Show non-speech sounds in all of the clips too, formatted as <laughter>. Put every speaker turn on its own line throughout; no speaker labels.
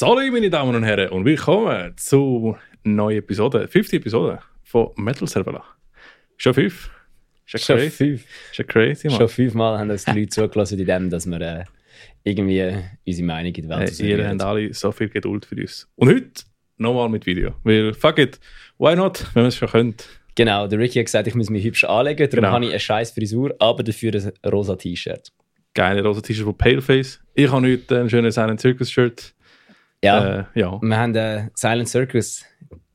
Salut meine Damen und Herren und willkommen zu neuen Episode, fünfte Episode von Metal Servala. Schon fünf? Ist
Schon
crazy?
fünf.
Ja crazy, Mann.
Schon fünfmal haben uns die Leute zugelassen in dem, dass wir äh, irgendwie unsere Meinung in die Welt
Hey, ihr habt alle so viel Geduld für uns. Und heute nochmal mit Video. Weil, fuck it, why not, wenn man es schon könnte.
Genau, der Ricky hat gesagt, ich muss mich hübsch anlegen, darum
Genau.
habe ich eine scheiß Frisur, aber dafür ein rosa T-Shirt.
Geile rosa T-Shirt von Paleface. Ich habe heute ein schönes Silent Circus Shirt.
Ja,
Äh, ja.
wir haben äh, Silent Circus,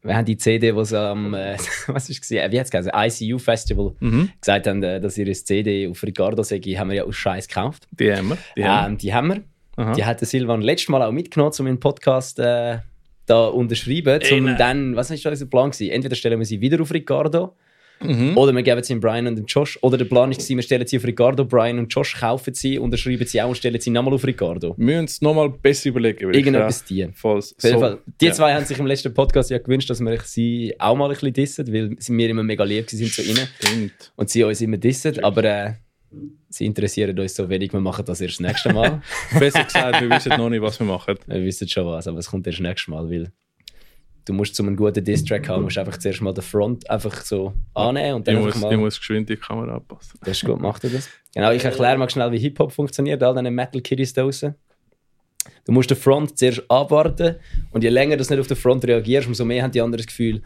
wir haben die CD, die sie am, äh, <laughs> was ist gesehen, wie hat es geheißen, ICU Festival
Mhm.
gesagt haben, äh, dass ihre CD auf Ricardo sei, haben wir ja aus Scheiß gekauft.
Die haben wir. Die haben
Ähm, die haben wir.
Aha.
Die hat der Silvan letztes Mal auch mitgenommen, um den Podcast äh, da unterschreiben,
Ey,
um
nein.
dann, was ist da unser Plan gewesen? Entweder stellen wir sie wieder auf Ricardo
Mhm.
oder wir geben sie an Brian und dem Josh. Oder der Plan war, wir stellen sie auf Ricardo, Brian und Josh kaufen sie, unterschreiben sie auch und stellen sie nochmal auf Ricardo.
Wir müssen es nochmal besser überlegen.
Irgendetwas
sagen.
die.
Falls
Auf jeden
so-
Fall. Die
ja.
zwei haben sich im letzten Podcast ja gewünscht, dass wir sie auch mal ein bisschen dissen, weil sie mir immer mega lieb sind zu ihnen
Stimmt.
und sie uns immer dissen. Aber äh, sie interessieren uns so wenig, wir machen das erst das nächste Mal. <laughs>
Besser gesagt, wir wissen noch nicht, was wir machen.
Wir wissen schon was, aber es kommt erst nächstes Mal, weil du musst zum einen guten Diss-Track haben, musst einfach zuerst mal den Front einfach so annehmen und
Ich
dann
muss,
einfach
ich
mal...
muss geschwind die Kamera anpassen.
Das ist gut, macht er das. Genau, ich erkläre mal schnell, wie Hip-Hop funktioniert, all diese Metal-Kiddies da draussen. Du musst den Front zuerst abwarten und je länger du nicht auf den Front reagierst, umso mehr haben die anderen das Gefühl,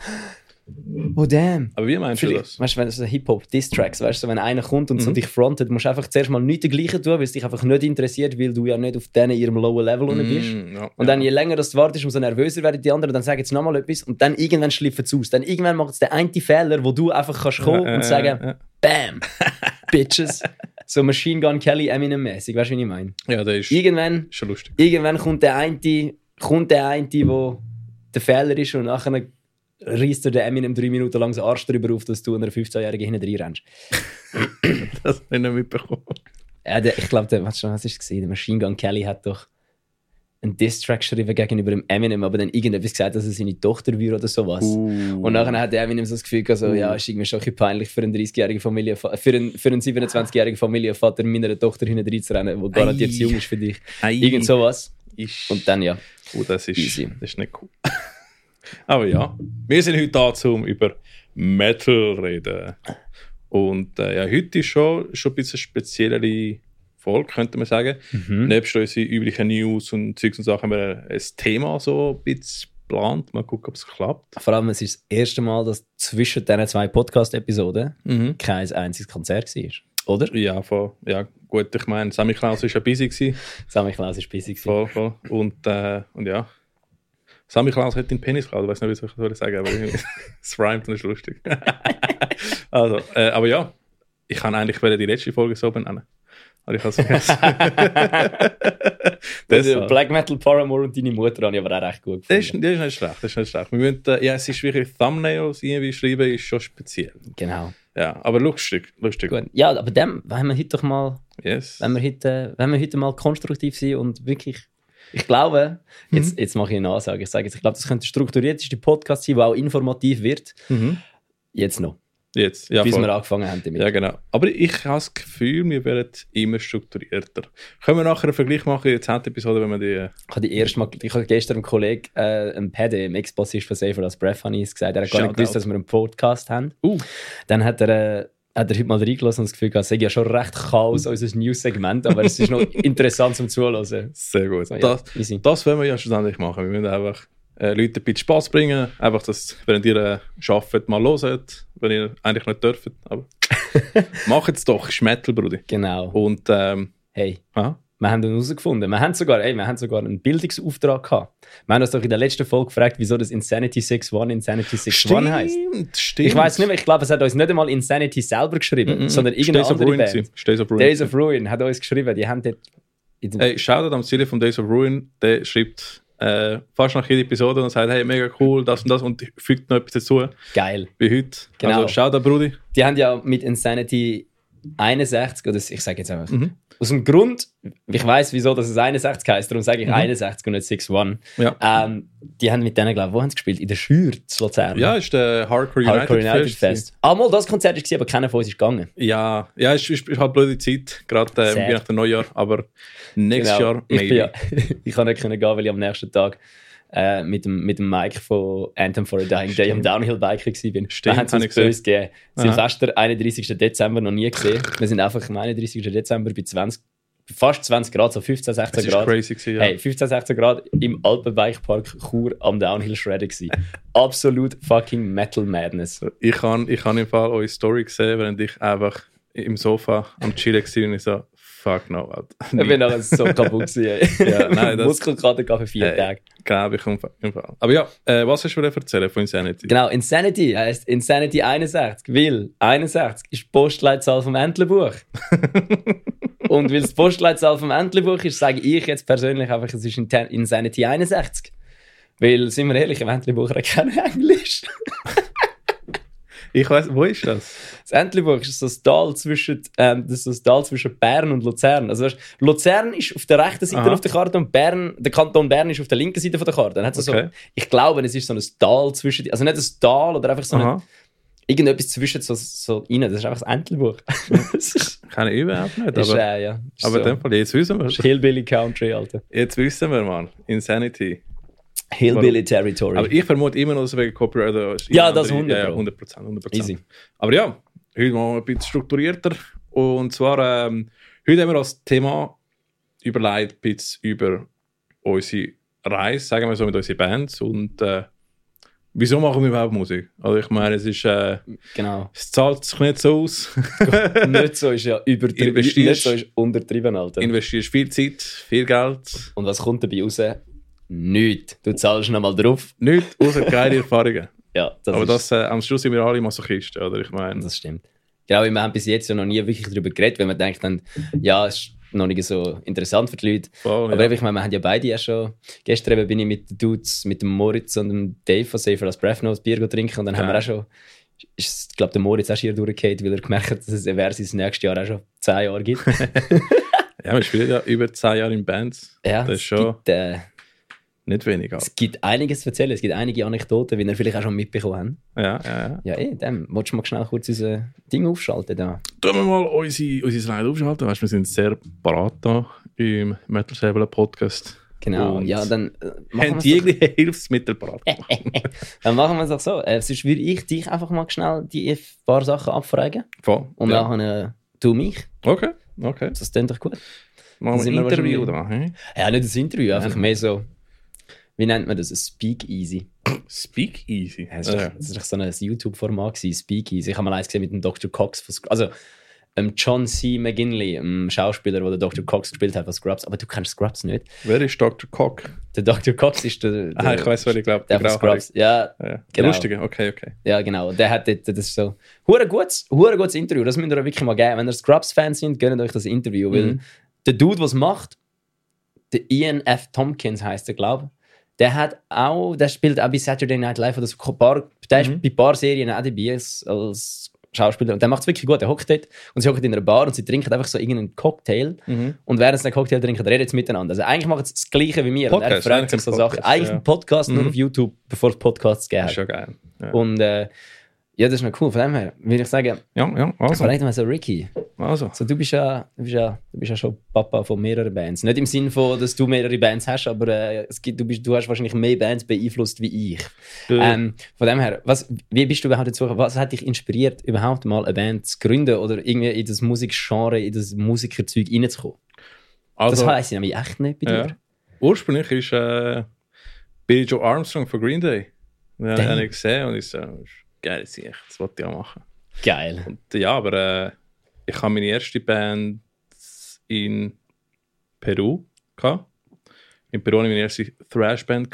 oh damn.
Aber wie meinst du
Vielleicht,
das?
weißt du, wenn es so Hip-Hop-Diss-Tracks, weißt du, wenn einer kommt und so
Mhm.
dich frontet, musst du einfach zuerst mal nichts dergleichen tun, weil es dich einfach nicht interessiert, weil du ja nicht auf denen ihrem lower Level unten bist.
Ja,
Und
ja.
dann, je länger das du wartest, umso nervöser werden die anderen. Dann sagen sie nochmal etwas und dann irgendwann schliffen sie aus. Dann irgendwann macht es den einen Fehler, wo du einfach kannst kommen
Ja,
und
äh,
sagen,
äh,
Bam! <laughs> Bitches. So Machine Gun Kelly Eminem-mäßig, weißt du, wie ich meine?
Ja, das ist
Irgendwann,
schon lustig.
irgendwann kommt der eine, kommt der eine, wo der Fehler ist und nachher reißt dir der Eminem drei Minuten lang den Arsch drüber auf, dass du einer 15-Jährigen hinten reinrennst. <laughs>
Das habe ich nicht mitbekommen.
Ja, der, ich glaube, was, was ist es? Der Machine Gun Kelly hat doch einen Diss-Track geschrieben gegenüber dem Eminem, aber dann irgendetwas gesagt, dass er seine Tochter wäre oder sowas.
Uh.
Und nachher hat der Eminem so das Gefühl gehabt, so, ja, ist irgendwie schon ein bisschen peinlich für einen 30-jährigen Familienvater, für einen, für einen 27-jährigen Familienvater meiner Tochter hinten reinzurennen, der garantiert zu jung ist für dich.
Ei.
Irgend sowas.
Ist,
Und dann, ja.
oh, das, ist,
Easy.
das ist nicht cool. Aber ja, wir sind heute da, um über Metal zu reden. Und äh, ja, heute ist schon, schon ein bisschen speziellere Folge, könnte man sagen.
Mhm.
Nebst unseren üblichen News und Zeugs und Sachen haben wir ein Thema so ein bisschen geplant. Mal gucken, ob es klappt.
Vor allem, es ist das erste Mal, dass zwischen diesen zwei Podcast-Episoden
Mhm.
kein einziges Konzert war. Oder?
Ja, voll. ja, gut, ich meine, Sammy Klaus war ja busy. Gewesen. <laughs>
Sammy Klaus war busy. gewesen.
Voll, voll. Und, äh, und ja. Sammy Klaus hat den Penis geklaut. Ich weiß nicht, wie ich das soll sagen aber <laughs> irgendwie- es rhymt und ist lustig. <laughs> also, äh, aber ja, ich kann eigentlich die letzte Folge so benennen. Aber ich habe es vergessen.
Also. Black Metal Paramore und deine Mutter habe ich aber auch recht gut
Das ist,
gefunden.
das ist nicht schlecht, das ist nicht schlecht. Wir müssen, äh, ja, es ist wirklich Thumbnails irgendwie schreiben, ist schon speziell.
Genau.
Ja, aber lustig, lustig.
Gut. Ja, aber dem, wenn wir heute doch mal
Yes.
wenn wir heute, wenn wir heute mal konstruktiv sind und wirklich, ich glaube, jetzt, jetzt mache ich eine Ansage, ich sage jetzt, ich glaube, das könnte der strukturierteste Podcast sein, der auch informativ wird.
Mhm.
Jetzt noch,
Jetzt, ja,
bis
voll.
wir angefangen haben damit.
Ja, genau. Aber ich habe das Gefühl, wir werden immer strukturierter. Können wir nachher einen Vergleich machen in der 10. Episode, wenn wir die. äh,
Ich habe die erste Mal, ich habe gestern einem Kollegen, äh, einem Pede, einem Ex-Bassist von Safer als Breath, es gesagt, er hat gar nicht gewusst, dass wir einen Podcast haben.
Uh.
Dann hat er, äh, hat er heute mal reingelassen und das Gefühl gehabt, es sei ja schon recht Chaos, unser News-Segment, aber es ist noch <laughs> interessant zum Zuhören.
Sehr gut.
So, ja,
das,
easy.
das wollen wir ja schlussendlich machen. Wir müssen einfach äh, Leute ein bisschen Spaß bringen. Einfach, dass, wenn ihr äh, arbeitet, mal loset, wenn ihr eigentlich nicht dürft. Aber <laughs> macht es doch, Metal, Bruder.
Genau.
Und, ähm,
Hey,
ah,
Wir haben ihn herausgefunden. Wir haben sogar, ey, wir haben sogar einen Bildungsauftrag gehabt. Wir haben uns doch in der letzten Folge gefragt, wieso das Insanity 61 Insanity 61 heisst.
stimmt, stimmt.
Ich weiß nicht mehr, ich glaube, es hat uns nicht einmal Insanity selber geschrieben,
Mhm.
sondern irgendeine
Days of
andere
Ruin.
Band.
Days of Ruin.
Days of Ruin hat uns geschrieben, die haben dort...
Hey, Shoutout am Ziel von Days of Ruin, der schreibt äh, fast nach jeder Episode und sagt, hey, mega cool, das und das und fügt noch etwas dazu,
Geil.
wie heute.
Genau.
Also Shoutout, Brudi.
Die haben ja mit Insanity 61, oder ich sage jetzt einfach,
Mhm.
aus dem Grund, ich weiß wieso, dass es 61 heißt, darum sage ich
Mhm.
61 und nicht 61.
Ja.
Ähm, die haben mit denen, glaube ich, wo haben sie gespielt? In der Schür, zu Luzern.
Ja, ist der Hardcore United,
Hardcore United
Fest.
Fest. Ah, mal, das Konzert war, aber keiner von uns ist gegangen.
Ja, ja, es ist, ist halt blöde Zeit, gerade äh, nach dem Neujahr, aber nächstes
Genau.
Jahr
ich, bin ja,
maybe. <laughs>
ich kann nicht gehen, weil ich am nächsten Tag äh, mit, dem, mit dem Mike von Anthem for a Dying Day am. Downhill-Biker war.
Stimmt,
Da haben
habe
uns
ich
böse gegeben. Silvester, 31. Dezember, noch nie gesehen. Wir sind einfach am 31. Dezember bei 20, fast 20 Grad, so 15, 16
Es ist
Grad.
crazy gewesen, ja.
Hey, 15, 16 Grad im Alpenbikepark Chur am Downhill Shredder gewesen. Absolut fucking Metal Madness.
Ich kann, ich kann im Fall eure Story gesehen, während ich einfach im Sofa am Chillen war und ich so, fuck no, Alter.
Ich bin nachher so kaputt gewesen. <laughs>
Ja, nein, das-
Muskelkater gehabt für vier
Hey.
Tage.
Glaube ich Fall- im Fall. Aber ja, äh, was hast du mir erzählen von Insanity?
Genau, Insanity heißt Insanity 61, weil 61 ist die Postleitzahl vom Entlebuch. <laughs> Und weil es die Postleitzahl vom Entlebuch ist, sage ich jetzt persönlich einfach, es ist Insanity 61. Weil, sind wir ehrlich, im Entlebucher kein Englisch. <laughs>
Ich weiß, wo ist das?
Das Entlebuch ist so das Tal zwischen, ähm, das ist das Tal zwischen Bern und Luzern. Also, weißt, Luzern ist auf der rechten Seite
Aha.
auf der Karte und Bern, der Kanton Bern ist auf der linken Seite von der Karte. Dann hat's so,
Okay.
ich glaube, es ist so ein Tal zwischen, also nicht ein Tal oder einfach so ein irgendetwas zwischen so, so rein. Das ist einfach das Entlebuch. <laughs> ist,
ich überhaupt nicht.
ist,
Aber,
äh, ja. Ist
aber
so.
in dem Fall, jetzt wissen wir
ist Hillbilly Country, Alter.
Jetzt wissen wir mal. Insanity.
Hillbilly Territory.
Aber ich vermute immer noch, dass es wegen Copyright ist
Ja, das
andere-
100
Ja, ja,
Pro.
100 Prozent. 100
Easy.
Aber ja, heute mal ein bisschen strukturierter. Und zwar, ähm, heute haben wir als Thema überlegt, ein bisschen über unsere Reise, sagen wir so, mit unseren Bands und äh, wieso machen wir überhaupt Musik? Also ich meine, es ist, äh,
Genau.
es zahlt sich nicht so aus. <laughs>
nicht so ist ja übertrieben. Nicht so ist untertrieben, Alter.
Investierst viel Zeit, viel Geld,
Und was kommt dabei raus? Nichts. Du zahlst nochmal drauf.
nichts außer geile Erfahrungen. <laughs>
Ja, das
Aber
ist,
das, äh, am Schluss sind wir alle Masochisten, oder? Ich meine,
das stimmt. Genau, wir haben bis jetzt ja noch nie wirklich darüber geredet, weil man denkt dann, ja, es ist noch nicht so interessant für die Leute. Aber
ja.
eben, ich meine, wir haben ja beide ja schon. Gestern eben bin ich mit den Dudes, mit dem Moritz und dem Dave von Safer als Breath ein Bier trinken und dann haben wir
Ja.
auch schon. Ich glaube, der Moritz auch schier durchgefallen, weil er gemerkt hat, dass es Eversis nächstes Jahr auch schon 10 Jahre gibt. <laughs>
ja, wir spielen ja über 10 Jahre in Bands.
ja,
Das ist schon
Gibt, äh,
nicht wenig. Also.
es gibt einiges zu erzählen, es gibt einige Anekdoten, wie ihr vielleicht auch schon mitbekommen habt.
Ja, ja, ja.
Ja, eh, dann willst du mal schnell kurz unser Ding aufschalten da.
Tun wir mal unsere, unsere Slide aufschalten. Weißt, wir sind sehr parat da im Metal Säbler Podcast.
Genau,
Und
ja, dann äh, machen
Haben
wir es doch-
jegliche Hilfsmittel parat. <laughs>
dann machen wir es doch so. Äh, sonst würde ich dich einfach mal schnell die paar Sachen abfragen
Voll.
und
ja.
nachher äh, du mich.
Okay, okay.
Das klingt doch gut.
Machen
sind
wir ein Interview da. Hey?
Ja, nicht das Interview, einfach
Ja.
mehr so. Wie nennt man das? Speakeasy.
Speak easy.
Ja, das war
Ja.
das war so ein YouTube-Format, Speakeasy. Ich habe mal eins gesehen mit dem Dr. Cox. Von Scrubs. Also, ähm, John C. McGinley, ein Schauspieler, der Dr. Cox gespielt hat von Scrubs. Aber du kennst Scrubs nicht.
Wer ist Dr. Cock?
Der Dr. Cox ist der. der
Ah, ich weiß, wer ich glaube.
der von Scrubs. Ja,
Ja.
Genau.
Lustige, okay, okay.
Ja, genau. Der hat das ist so. Hure gutes, hure gutes Interview. Das müsst ihr euch wirklich mal geben. Wenn ihr Scrubs-Fans sind, gönnt euch das Interview. Weil
Mhm.
der Dude, was macht, der Ian F. Tompkins heißt er, glaube ich. Der hat auch, der spielt auch bei Saturday Night Live oder so ein paar, der ist
Mhm.
bei ein paar Serien auch dabei als, als Schauspieler. Und der macht es wirklich gut. Der hockt dort und sie hockt in einer Bar und sie trinken einfach so irgendeinen Cocktail.
Mhm.
Und während sie den Cocktail trinken, reden sie miteinander. Also eigentlich machen sie das Gleiche wie mir. Und er
Podcast, eigentlich
sich so Sachen.
Podcast,
Eigentlich
ja.
ein Podcast nur
Mhm.
auf YouTube, bevor es Podcasts
Das ist schon geil. Ja,
Und äh, ja, das ist noch cool. Von dem her würde ich sagen,
ja, ja also.
vielleicht mal so Ricky.
also.
So, du, bist ja, du, bist ja, du bist ja schon Papa von mehreren Bands. Nicht im Sinne von, dass du mehrere Bands hast, aber äh, es gibt, du, bist, du hast wahrscheinlich mehr Bands beeinflusst wie ich. Ähm, von dem her, was, wie bist du überhaupt dazu Was hat dich inspiriert, überhaupt mal eine Band zu gründen oder irgendwie in das Musikgenre, in das Musikerzeug reinzukommen?
also,
das heisst nämlich echt nicht bei
Ja.
dir.
Ursprünglich ist äh, Billy Joe Armstrong von Green Day. Den habe ich gesehen und ich so, geil, Sieg, das wollte ich auch machen.
Geil.
Und, ja, aber äh, ich habe meine erste Band in Peru gehabt. In Peru hatte ich meine erste Thrash-Band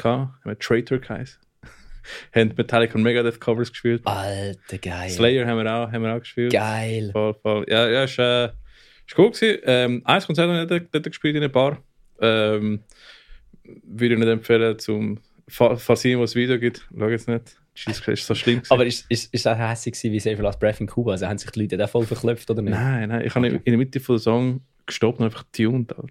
Traitor geheißen. <laughs> haben Metallica und Megadeth Covers gespielt.
Alter, geil.
Slayer haben wir auch, haben wir auch gespielt.
Geil.
Voll, voll. Ja, ja, ist, äh, ist cool gewesen. Ähm, eins Konzert habe ich dort, dort gespielt in ein Bar. Ähm, würde ich nicht empfehlen, zum, fa- falls es irgendwo ein Video gibt, schau jetzt nicht. Christ, ist so schlimm. gewesen.
Aber ist, ist, ist das hässlich wie Save Last Breath in Kuba? Also haben sich die Leute da voll verklopft oder nicht?
Nein, nein, ich habe in der Mitte von Song gestoppt und einfach tuned. Alter.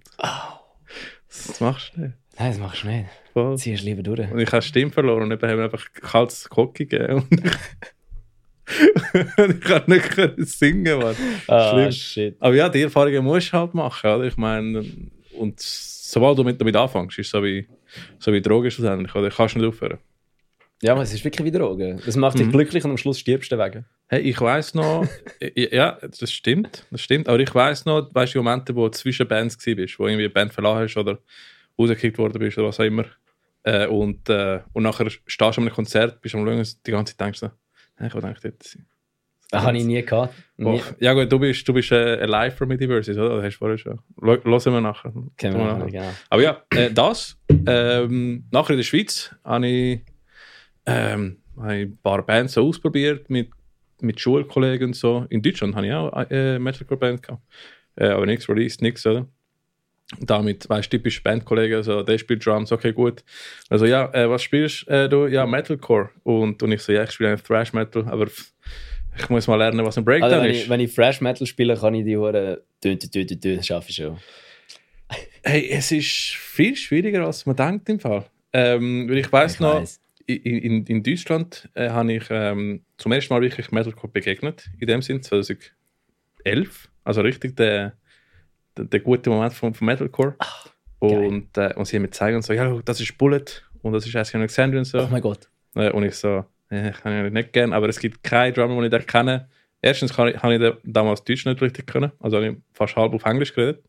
Das machst du nicht.
Nein, das machst du nicht.
Voll.
Ziehst lieber durch.
Und ich habe Stimme verloren und eben haben wir einfach kaltes Cocky gegeben. Und <laughs> ich, kann nicht können singen, Mann.
Ah, shit.
Aber ja, die Erfahrungen musst du halt machen, oder? Ich meine, und sobald du mit, damit anfängst, ist es so wie, so wie Drogen schlussendlich, oder? Kannst du nicht aufhören.
Ja, aber es ist wirklich wie Drogen. Das macht dich
Mhm.
glücklich und am Schluss stirbst du wegen.
Hey, ich weiß noch, <laughs> ja, das stimmt, das stimmt, aber ich weiß noch, weißt du, die Momente, wo du zwischen Bands bist, wo irgendwie eine Band verlassen hast oder rausgekickt worden bist oder was auch immer. Äh, und, äh, und nachher stehst du an einem Konzert, bist am und die ganze Zeit denkst du, hey, ich will eigentlich dort sein.
Das habe ich nie gehabt. Nie.
Ja gut, du bist, du bist äh, alive from Mediverses, oder? Das hast du vorher schon. Hören wir nachher.
Kennen wir
nachher.
genau.
Aber ja, äh, das. Ähm, nachher in der Schweiz habe ich, ähm, habe ich ein paar Bands so ausprobiert mit, mit Schulkollegen und so. In Deutschland habe ich auch eine äh, Metalcore-Band gehabt. Äh, aber nichts released, nichts, oder? Damit, weißt du, typisch Bandkollegen, also der spielt Drums, okay, gut. Also ja, äh, was spielst äh, du? Ja, Metalcore. Und, und ich so, ja, ich spiele eigentlich Thrash Metal, aber ich muss mal lernen, was ein Breakdown
Also, wenn,
ist.
ich, wenn ich Fresh Metal spiele, kann ich die Huren dünn, dünn, dünn, dünn, das schaffe ich schon.
Hey, es ist viel schwieriger, als man denkt im Fall. Ähm, weil ich weiß noch,
weiss.
In, in, Deutschland äh, habe ich ähm, zum ersten Mal wirklich Metalcore begegnet, in dem Sinn 2011. Also richtig der, der, der gute Moment von, von Metalcore.
geil.
und, äh, und sie haben mir gezeigt und so, ja, das ist Bullet und das ist Ask Alexander und so.
Oh mein Gott.
Äh, und ich so, äh, kann ich nicht gerne, aber es gibt keinen Drummer, den ich da kenne. Erstens kann ich, habe ich da damals Deutsch nicht richtig können, also habe ich fast halb auf Englisch geredet.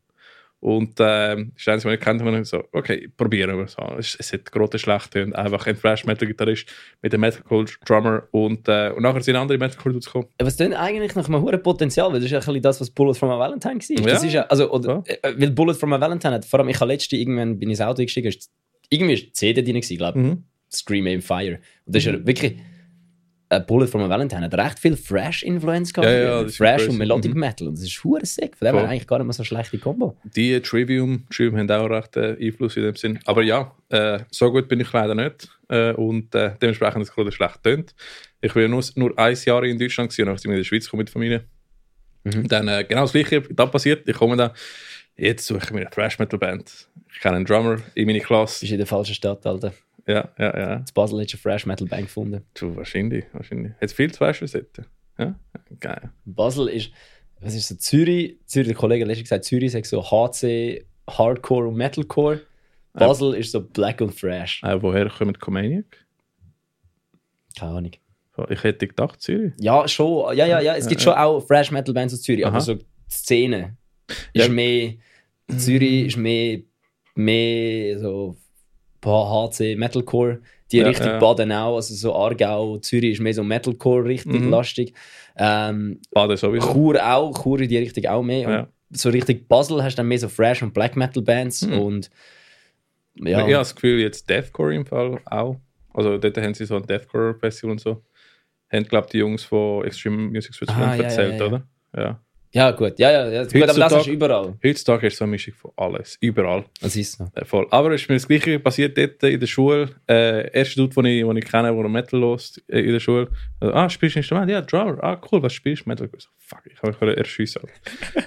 Und äh, ist eins, was ich und ich so, okay, probieren wir so. Es, es hat große schlecht und einfach ein Thrash-Metal-Gitarrist mit einem Metalcore-Drummer und, äh, und nachher sind andere Metalcore-Dudes gekommen.
Es klingt eigentlich nach einem hohen Potenzial, weil das ist ja ein bisschen das, was Bullet from a Valentine war. Das
Ja.
ist ja, also, oder,
Ja.
äh, weil Bullet from a Valentine hat, vor allem ich habe letztens irgendwann bin ich ins Auto gestiegen, ist, irgendwie ist die CD drin glaube ich.
Mhm.
Scream Aim Fire. Und das ist ja wirklich, ein Bullet from a Valentine hat recht viel Thrash-Influence gehabt.
Ja, ja, crazy.
und Melodic
Mhm.
Metal. Und das ist hure sick. Von dem her eigentlich gar nicht mehr so eine schlechte Kombo.
Die Trivium, Trivium haben auch recht äh, Einfluss in dem Sinn. Aber ja, äh, so gut bin ich leider nicht. Äh, und äh, dementsprechend ist es gerade schlecht tönt. Ich war nur, nur ein Jahr in Deutschland gewesen, dann sind wir in der Schweiz gekommen mit der Familie.
Mhm.
Dann äh, genau das gleiche da passiert. Ich komme da, jetzt suche ich mir eine Thrash Metal Band. Ich kenne einen Drummer in meine
Du
Klasse.
bist in der falschen Stadt, Alter.
Ja, ja, ja.
In Basel hast du eine Thrash Metal Band gefunden.
Du, wahrscheinlich, wahrscheinlich. Hat es viel dort? Ja, geil.
Basel ist, was ist so, Zürich, Zürich, der Kollege hat letztens gesagt, Zürich sagt so HC, Hardcore und Metalcore. Basel ist so Black und Thrash.
Äh, woher kommt Comaniac?
Keine Ahnung.
Ich hätte gedacht, Zürich.
Ja, schon. Ja, ja, ja. Es gibt schon auch Thrash Metal Bands aus Zürich, aber
Aha.
so die Szene
Ja.
ist mehr. Zürich ist mehr, mehr so HC Metalcore. Die
Ja,
Richtung
ja.
Baden auch, also so Aargau, Zürich ist mehr so Metalcore richtig
Mhm.
lastig. Ähm,
Baden sowieso.
Chur auch, Chur in die Richtung auch mehr.
Ja.
Und so Richtung Basel hast du dann mehr so Thrash und Black Metal Bands
Mhm.
und
Ja. Ich habe das Gefühl, jetzt Deathcore im Fall auch. Also dort haben sie so ein Deathcore-Festival und so. Haben, glaube die Jungs von Extreme Music Switzerland
Ah,
erzählt, oder? Ja.
Ja gut, ja, ja, ja. gut, aber das du überall.
Heutzutage ist so eine Mischung von alles. Überall.
Das ist so.
Äh, voll. Aber es ist mir das Gleiche passiert dort in der Schule. Äh, erster Dude, den ich, den ich kenne, der Metal lost äh, in der Schule. Also, ah, spielst du Instrument? Ja, Drummer. Ah, cool, was spielst du? Metal. Ich so, fuck, ich habe mich erschiessen.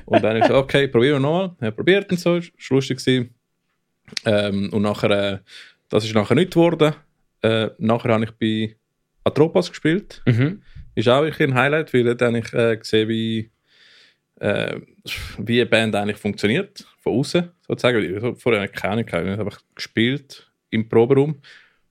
und dann ich so, okay, probieren wir nochmal. Ich probiert und so, ist ist lustig gewesen. Ähm, und nachher, äh, das ist nachher nicht geworden. Äh, nachher habe ich bei Atropas gespielt.
Mhm.
Ist auch ein Highlight, weil dort habe ich äh, gesehen, wie, äh, wie eine Band eigentlich funktioniert, von außen sozusagen. Ich habe vorher keine Ahnung, gehabt. ich habe einfach gespielt im Proberaum.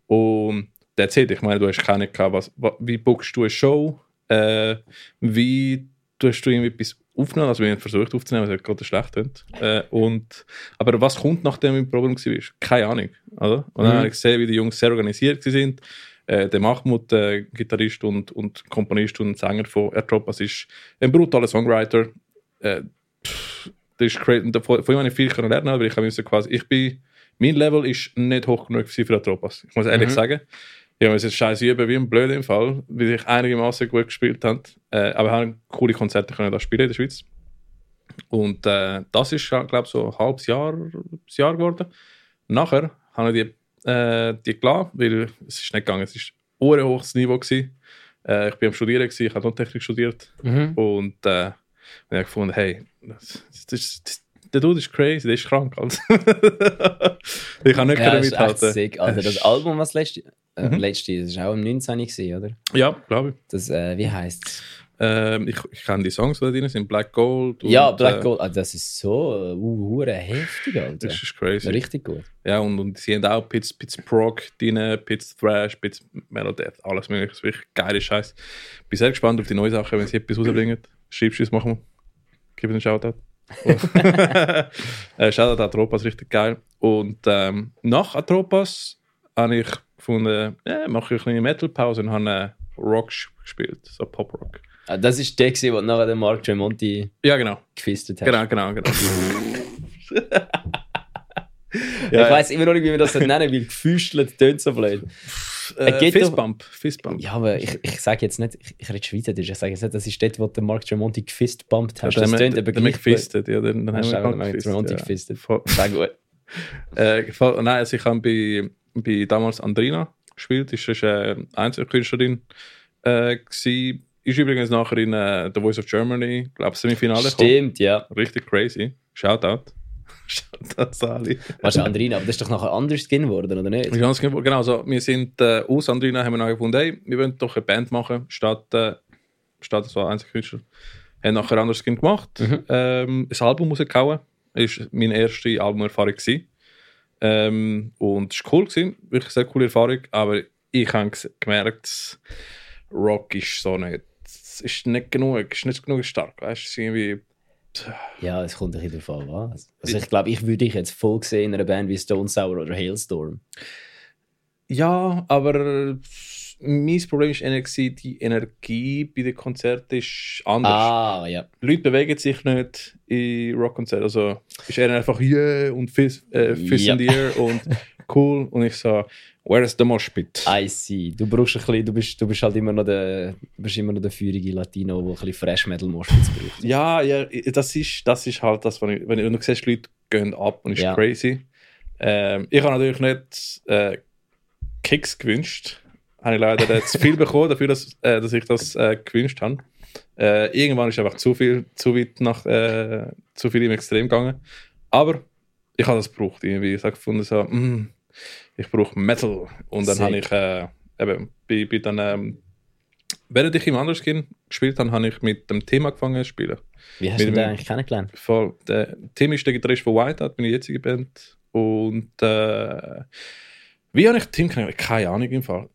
Und that's it. Ich meine, du hast keine gehabt, was, wa- wie bookst du eine Show, äh, wie tust du irgendwie etwas aufnehmen, also wir haben versucht aufzunehmen, was gerade schlecht klingt. Äh, und, aber was kommt nachdem im Proberaum war? Keine Ahnung. Oder? Und dann
Mhm.
habe ich gesehen, wie die Jungs sehr organisiert sind. Äh, der Mahmoud, äh, Gitarrist und, und Komponist und Sänger von Ertropas, ist ein brutaler Songwriter. Äh, pff, das ist crazy. Und Von, von ihm habe ich viel können lernen, aber ich habe quasi, ich bin, mein Level ist nicht hoch genug für Ertropas. Ich muss ehrlich
Mhm.
sagen. Ich habe jetzt scheiße üben wie ein Blöd im Fall, weil ich einigermaßen gut gespielt habe. Äh, aber wir haben coole Konzerte können da spielen in der Schweiz. Und äh, das ist, glaube ich, so ein halbes Jahr, Jahr geworden. Nachher haben wir die, äh, die gelassen, weil es ist nicht gegangen. Es ist ein hohes Niveau. Gewesen. Äh, ich bin am Studieren, gewesen, ich habe Tontechnik studiert.
Mhm.
Und äh, ich habe gefunden, hey, das, das, das, der Dude ist crazy, der ist krank. Also. ich kann nicht
Ja, echt
mithalten.
sick. Also das Album, was letzte, äh,
Mhm.
letzte, das war auch im 19. Gewesen, oder?
Ja, glaube ich.
Das, äh, wie heisst es?
Ähm, ich. Ich kenne die Songs, die da drin sind, Black Gold. und,
Ja, Black
äh,
Gold. Ah, das ist so uh, hure heftig, Alter.
Das ist crazy.
Richtig gut.
Ja, und, und sie haben auch Pits, Pits Prog drin, Pits Thrash, Pits Melodeath, alles mögliche. Das ist wirklich geile Scheiß. Bin sehr gespannt auf die neuen Sachen, wenn sie etwas rausbringen. Schreibst du machen wir. Gib einen Shoutout. <laughs> äh, Shoutout Atropas, richtig geil. Und ähm, nach Atropas habe ich gefunden, ja, mache ich eine kleine Metal-Pause und habe äh, Rock gespielt, so Pop-Rock.
Ah, das ist der, gewesen, wo nachher der Mark Tremonti
Ja, genau.
gefistet hat.
Genau, genau, genau. <laughs>
Ich weiß immer noch nicht, wie man das nennen weil gefüstelt tönt so blöd.
Äh, Fistbump, Fistbump.
Ja, aber ich, ich sage jetzt nicht, ich, ich rede Schweizerdeutsch, ich sage jetzt nicht, das ist dort, wo der Mark Tremonti gefistbumpt hat. Das tönt aber gleich
gefistet, ja, dann, dann
Hast
haben
du
wir
Mark Tremonti
ja.
gefistet? Sehr gut. <laughs>
Äh, voll, nein, also ich habe bei, bei damals Andrina gespielt, das ist eine Einzelkünstlerin äh, gsi. Ist übrigens nachher in äh, The Voice of Germany, glaube ich, Semifinale gekommen.
Stimmt, ja.
Richtig crazy. Shoutout. Sali.
Was ist Andrina? Aber das ist doch nachher anders Skin geworden, oder nicht?
Ganz genau, genau so, wir sind äh, aus Andrina, haben wir nachher gefunden, hey, wir wollen doch eine Band machen, statt, äh, statt so Einzelkünstler. Haben nachher ein anderes Skin gemacht,
Mhm.
ähm, ein Album rausgehauen. Das war meine erste Albumerfahrung. gewesen. Ähm, und es war cool, gewesen, wirklich eine sehr coole Erfahrung, aber ich habe gemerkt, Rock ist so nicht, es ist nicht genug, ist nicht genug stark, weißt du, es ist irgendwie,
Ja, es kommt ein bisschen darauf an. Also ich glaube, ich würde dich jetzt voll sehen in einer Band wie Stone Sour oder Hailstorm.
Ja, aber mein Problem war eher, gewesen, die Energie bei den Konzerten ist anders.
Ah, ja.
Leute bewegen sich nicht in Rockkonzerten. Also ist eher einfach yeah und Fist, äh, Fist
Ja.
in the air und <laughs> cool. Und ich so, where is the Moshpit?
I see. Du brauchst ein bisschen, du bist, du bist halt immer noch der, du bist immer noch der feurige Latino, der ein bisschen Fresh Metal Moshpits braucht.
Ja, ja, das ist, das ist halt das, was ich, wenn, wenn du siehst, Leute gehen ab und ist
Ja.
crazy. Ähm, ich habe natürlich nicht äh, Kicks gewünscht. Habe ich leider zu viel <laughs> bekommen dafür, dass, äh, dass ich das äh, gewünscht habe. Äh, irgendwann ist einfach zu viel, zu weit nach, äh, zu viel im Extrem gegangen. Aber ich habe das gebraucht irgendwie. Ich habe gefunden so, mm, ich brauche Metal. Und dann habe ich äh, eben, bin, bin dann, ähm, während ich im Anderskin gespielt habe, habe ich mit dem Thema angefangen zu spielen.
Wie hast
Mit
du den eigentlich kennengelernt?
Voll. Der Tim ist der Gitarrist von Whiteout, meine jetzige Band. Und äh, wie habe ich Tim kennengelernt? Keine Ahnung im Fall.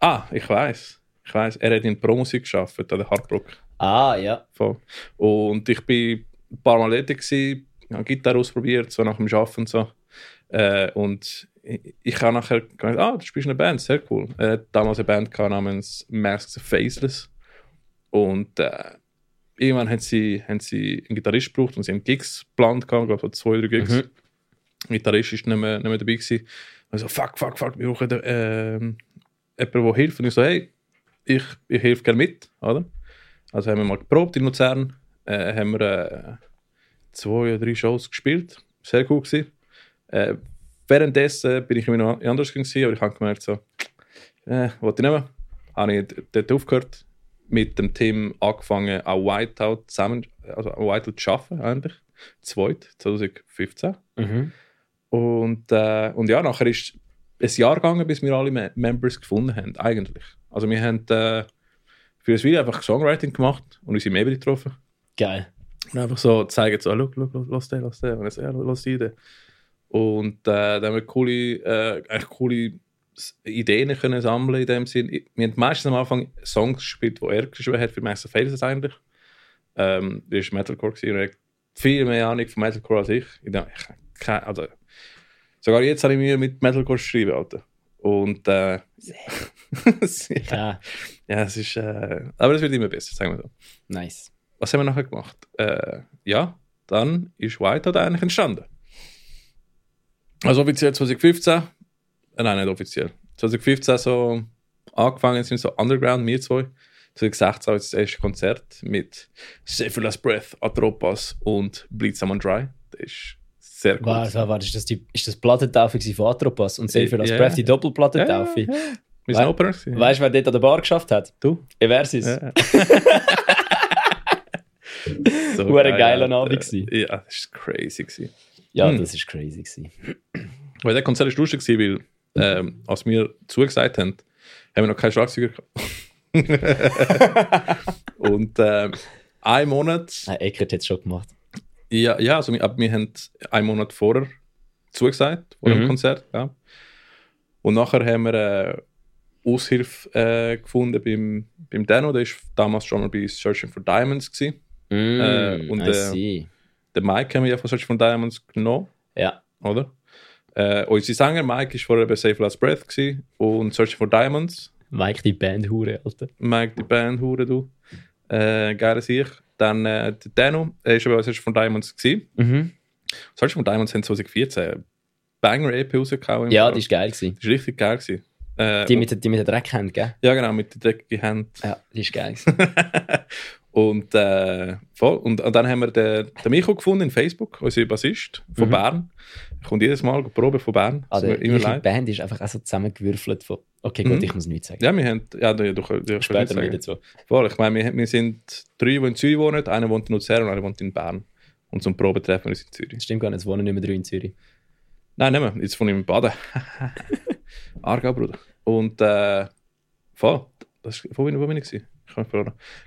Ah, ich weiß. Ich weiß. Er hat in Promusik geschafft, an der Hardrock.
Ah, ja.
Voll. Und ich bin ein paar Mal gewesen, habe Gitarre ausprobiert, so nach dem Arbeiten und so. Äh, und ich, habe nachher gedacht, ah, du spielst eine Band, sehr cool. Er hat damals eine Band gehabt namens Masks Faceless. Und äh, irgendwann haben sie, haben sie einen Gitarrist gebraucht und sie haben Gigs geplant, gehabt, ich glaube so zwei, drei Gigs.
Mhm.
Der Gitarrist ist nicht mehr, nicht mehr dabei gewesen. Und ich so, fuck, fuck, fuck, wir brauchen ähm, jemanden, der hilft. Und ich so, hey, ich, ich helfe gerne mit, oder? Also haben wir mal geprobt in Luzern, äh, haben wir äh, zwei oder drei Shows gespielt, sehr gut gewesen. Äh, währenddessen bin ich immer noch anders gewesen, aber ich habe gemerkt so, äh, wollte ich nicht mehr. Habe ich dort aufgehört, mit dem Team angefangen, auch Whiteout zusammen, also Whiteout zu arbeiten eigentlich, zweit, 2015.
Mhm.
Und, äh, und ja, nachher ist ein Jahr gegangen, bis wir alle Me Members gefunden haben, eigentlich. Also wir haben äh, für das Video einfach Songwriting gemacht und unsere Mabel getroffen.
Geil.
Und einfach so zeigen, so, schau, schau, lass den, lass den. Und ich so, ja, lass die den. Und äh, dann haben wir coole, äh, eigentlich coole Ideen können sammeln in dem Sinn. Wir haben meistens am Anfang Songs gespielt, die er geschrieben hat für Master Faces eigentlich. Ähm, der ist Metalcore gewesen und er hat viel mehr Ahnung von Metalcore als ich. Ich, dachte, ich hab keine, also, sogar jetzt habe ich Mühe mit Metalcore schreiben, Alter. Und äh, ja, <laughs>
Ja,
ja, es ist, äh, aber es wird immer besser, sagen wir so
nice.
was haben wir nachher gemacht? Äh, ja, dann ist Whiteout eigentlich entstanden. Also offiziell 2015, äh, nein, nicht offiziell. 2015 so angefangen sind so Underground, wir zwei. 2016 ist das erste Konzert mit Last Breath, Atropas und Bleed Someone Dry. Das ist sehr gut.
Warte, warte, ist das, die, ist das Plattentaufe von Atropas und als
Ja.
Breath die Doppelplattentaufe?
Ja, Wir sind Opener.
Weißt du, wer dort an der Bar geschafft hat?
du?
Eversis.
Ja. <laughs> <laughs> so geil,
geiler. Abend gewesen.
Ja, das war crazy. Gewesen.
Ja,
Hm.
das ist crazy gewesen.
Weil der Konzert war lustig, gewesen, weil, ähm, als wir zugesagt haben, haben wir noch keinen Schlagzeuger gehabt. <laughs> Und ähm, einen Monat,
Nein, Eckert hat es schon gemacht.
ja, ja also wir, wir haben einen Monat vorher zugesagt, vor dem
Mhm.
Konzert. Ja. Und nachher haben wir äh, Aushilfe äh, gefunden beim, beim Dano, der war damals schon mal bei Searching for Diamonds. Gewesen.
Mm,
Äh, und,
I
äh,
see.
Den Mike haben wir ja von for Diamonds genommen.
Ja.
oder? Äh, unser Sänger Mike war vorher bei Save Last Breath gewesen, und Searching for Diamonds.
Mike, die Band Hure, Alter.
Mike, die Band, hure du. Äh, geile sich. Dann äh, der Dano, er war bei Searching for Diamonds. Gewesen.
Mhm.
Searching for Diamonds haben 2014 Banger-EP rausgehauen.
Ja, die war geil. Gewesen.
Das war richtig geil. Gewesen. Äh,
Die mit, der- die mit der Dreckhand, gell?
ja, genau, mit der dreckigen Hand.
Ja, die ist geil. Gewesen. <laughs>
und, äh, voll. Und, und dann haben wir den, den Micho gefunden in Facebook, unser Bassist von
Mhm.
Bern. Er kommt jedes Mal proben von Bern.
Also,
immer
ihre
leid.
Band ist einfach auch so zusammengewürfelt von. Okay, gut,
Mhm.
ich muss nichts sagen.
Ja, wir haben. Ja, du, du, du, du
Später mehr dazu.
Voll, ich meine, wir, wir sind drei, die in Zürich wohnen, einer wohnt in Luzern und einer wohnt in Bern. Und zum Proben treffen wir uns in Zürich.
Das stimmt gar nicht, es wohnen nicht mehr drei in Zürich.
Nein, nicht mehr, jetzt von ihm in Baden. <laughs> Aargau, Bruder. Und äh, voll, das bin ich, wo bin ich gewesen?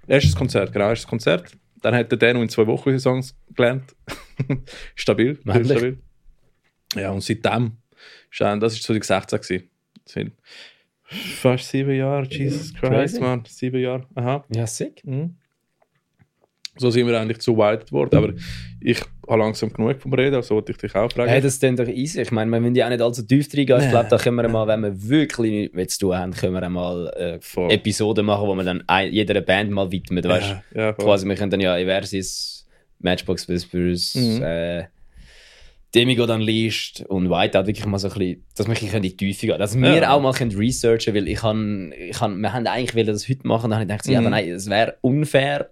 Erstes Konzert, genau, erstes Konzert. Dann hat der Dano in zwei Wochen unsere Songs gelernt. <laughs> stabil, stabil. Ja, und seitdem, ist das war 2016 gewesen. Das sind fast sieben Jahre, Jesus Christ,
Crazy.
man, sieben Jahre, aha.
Ja, sick.
Mhm. So sind wir eigentlich zu weit geworden. Aber ich habe langsam genug vom Reden, also wollte ich dich auch fragen.
Hey, das klingt doch easy. Ich meine, wir müssen ja auch nicht allzu tief reingehen. Ich
Nee.
glaube, da können wir mal, wenn wir wirklich nichts mehr zu tun haben, können wir mal äh. Episoden machen, wo wir dann ein, jeder Band mal widmen. Weißt
ja, ja,
quasi, wir können dann ja Eversis, Matchbox Whispers,
Mhm.
äh, Demigod Unleashed und Whiteout wirklich mal so ein bisschen, dass wir ein bisschen in die Tiefe gehen. Dass wir
Ja.
auch mal können researchen weil ich han, ich han, wir haben eigentlich wollen das heute machen, dann habe ich gedacht, ja,
Mhm.
aber nein, es wäre unfair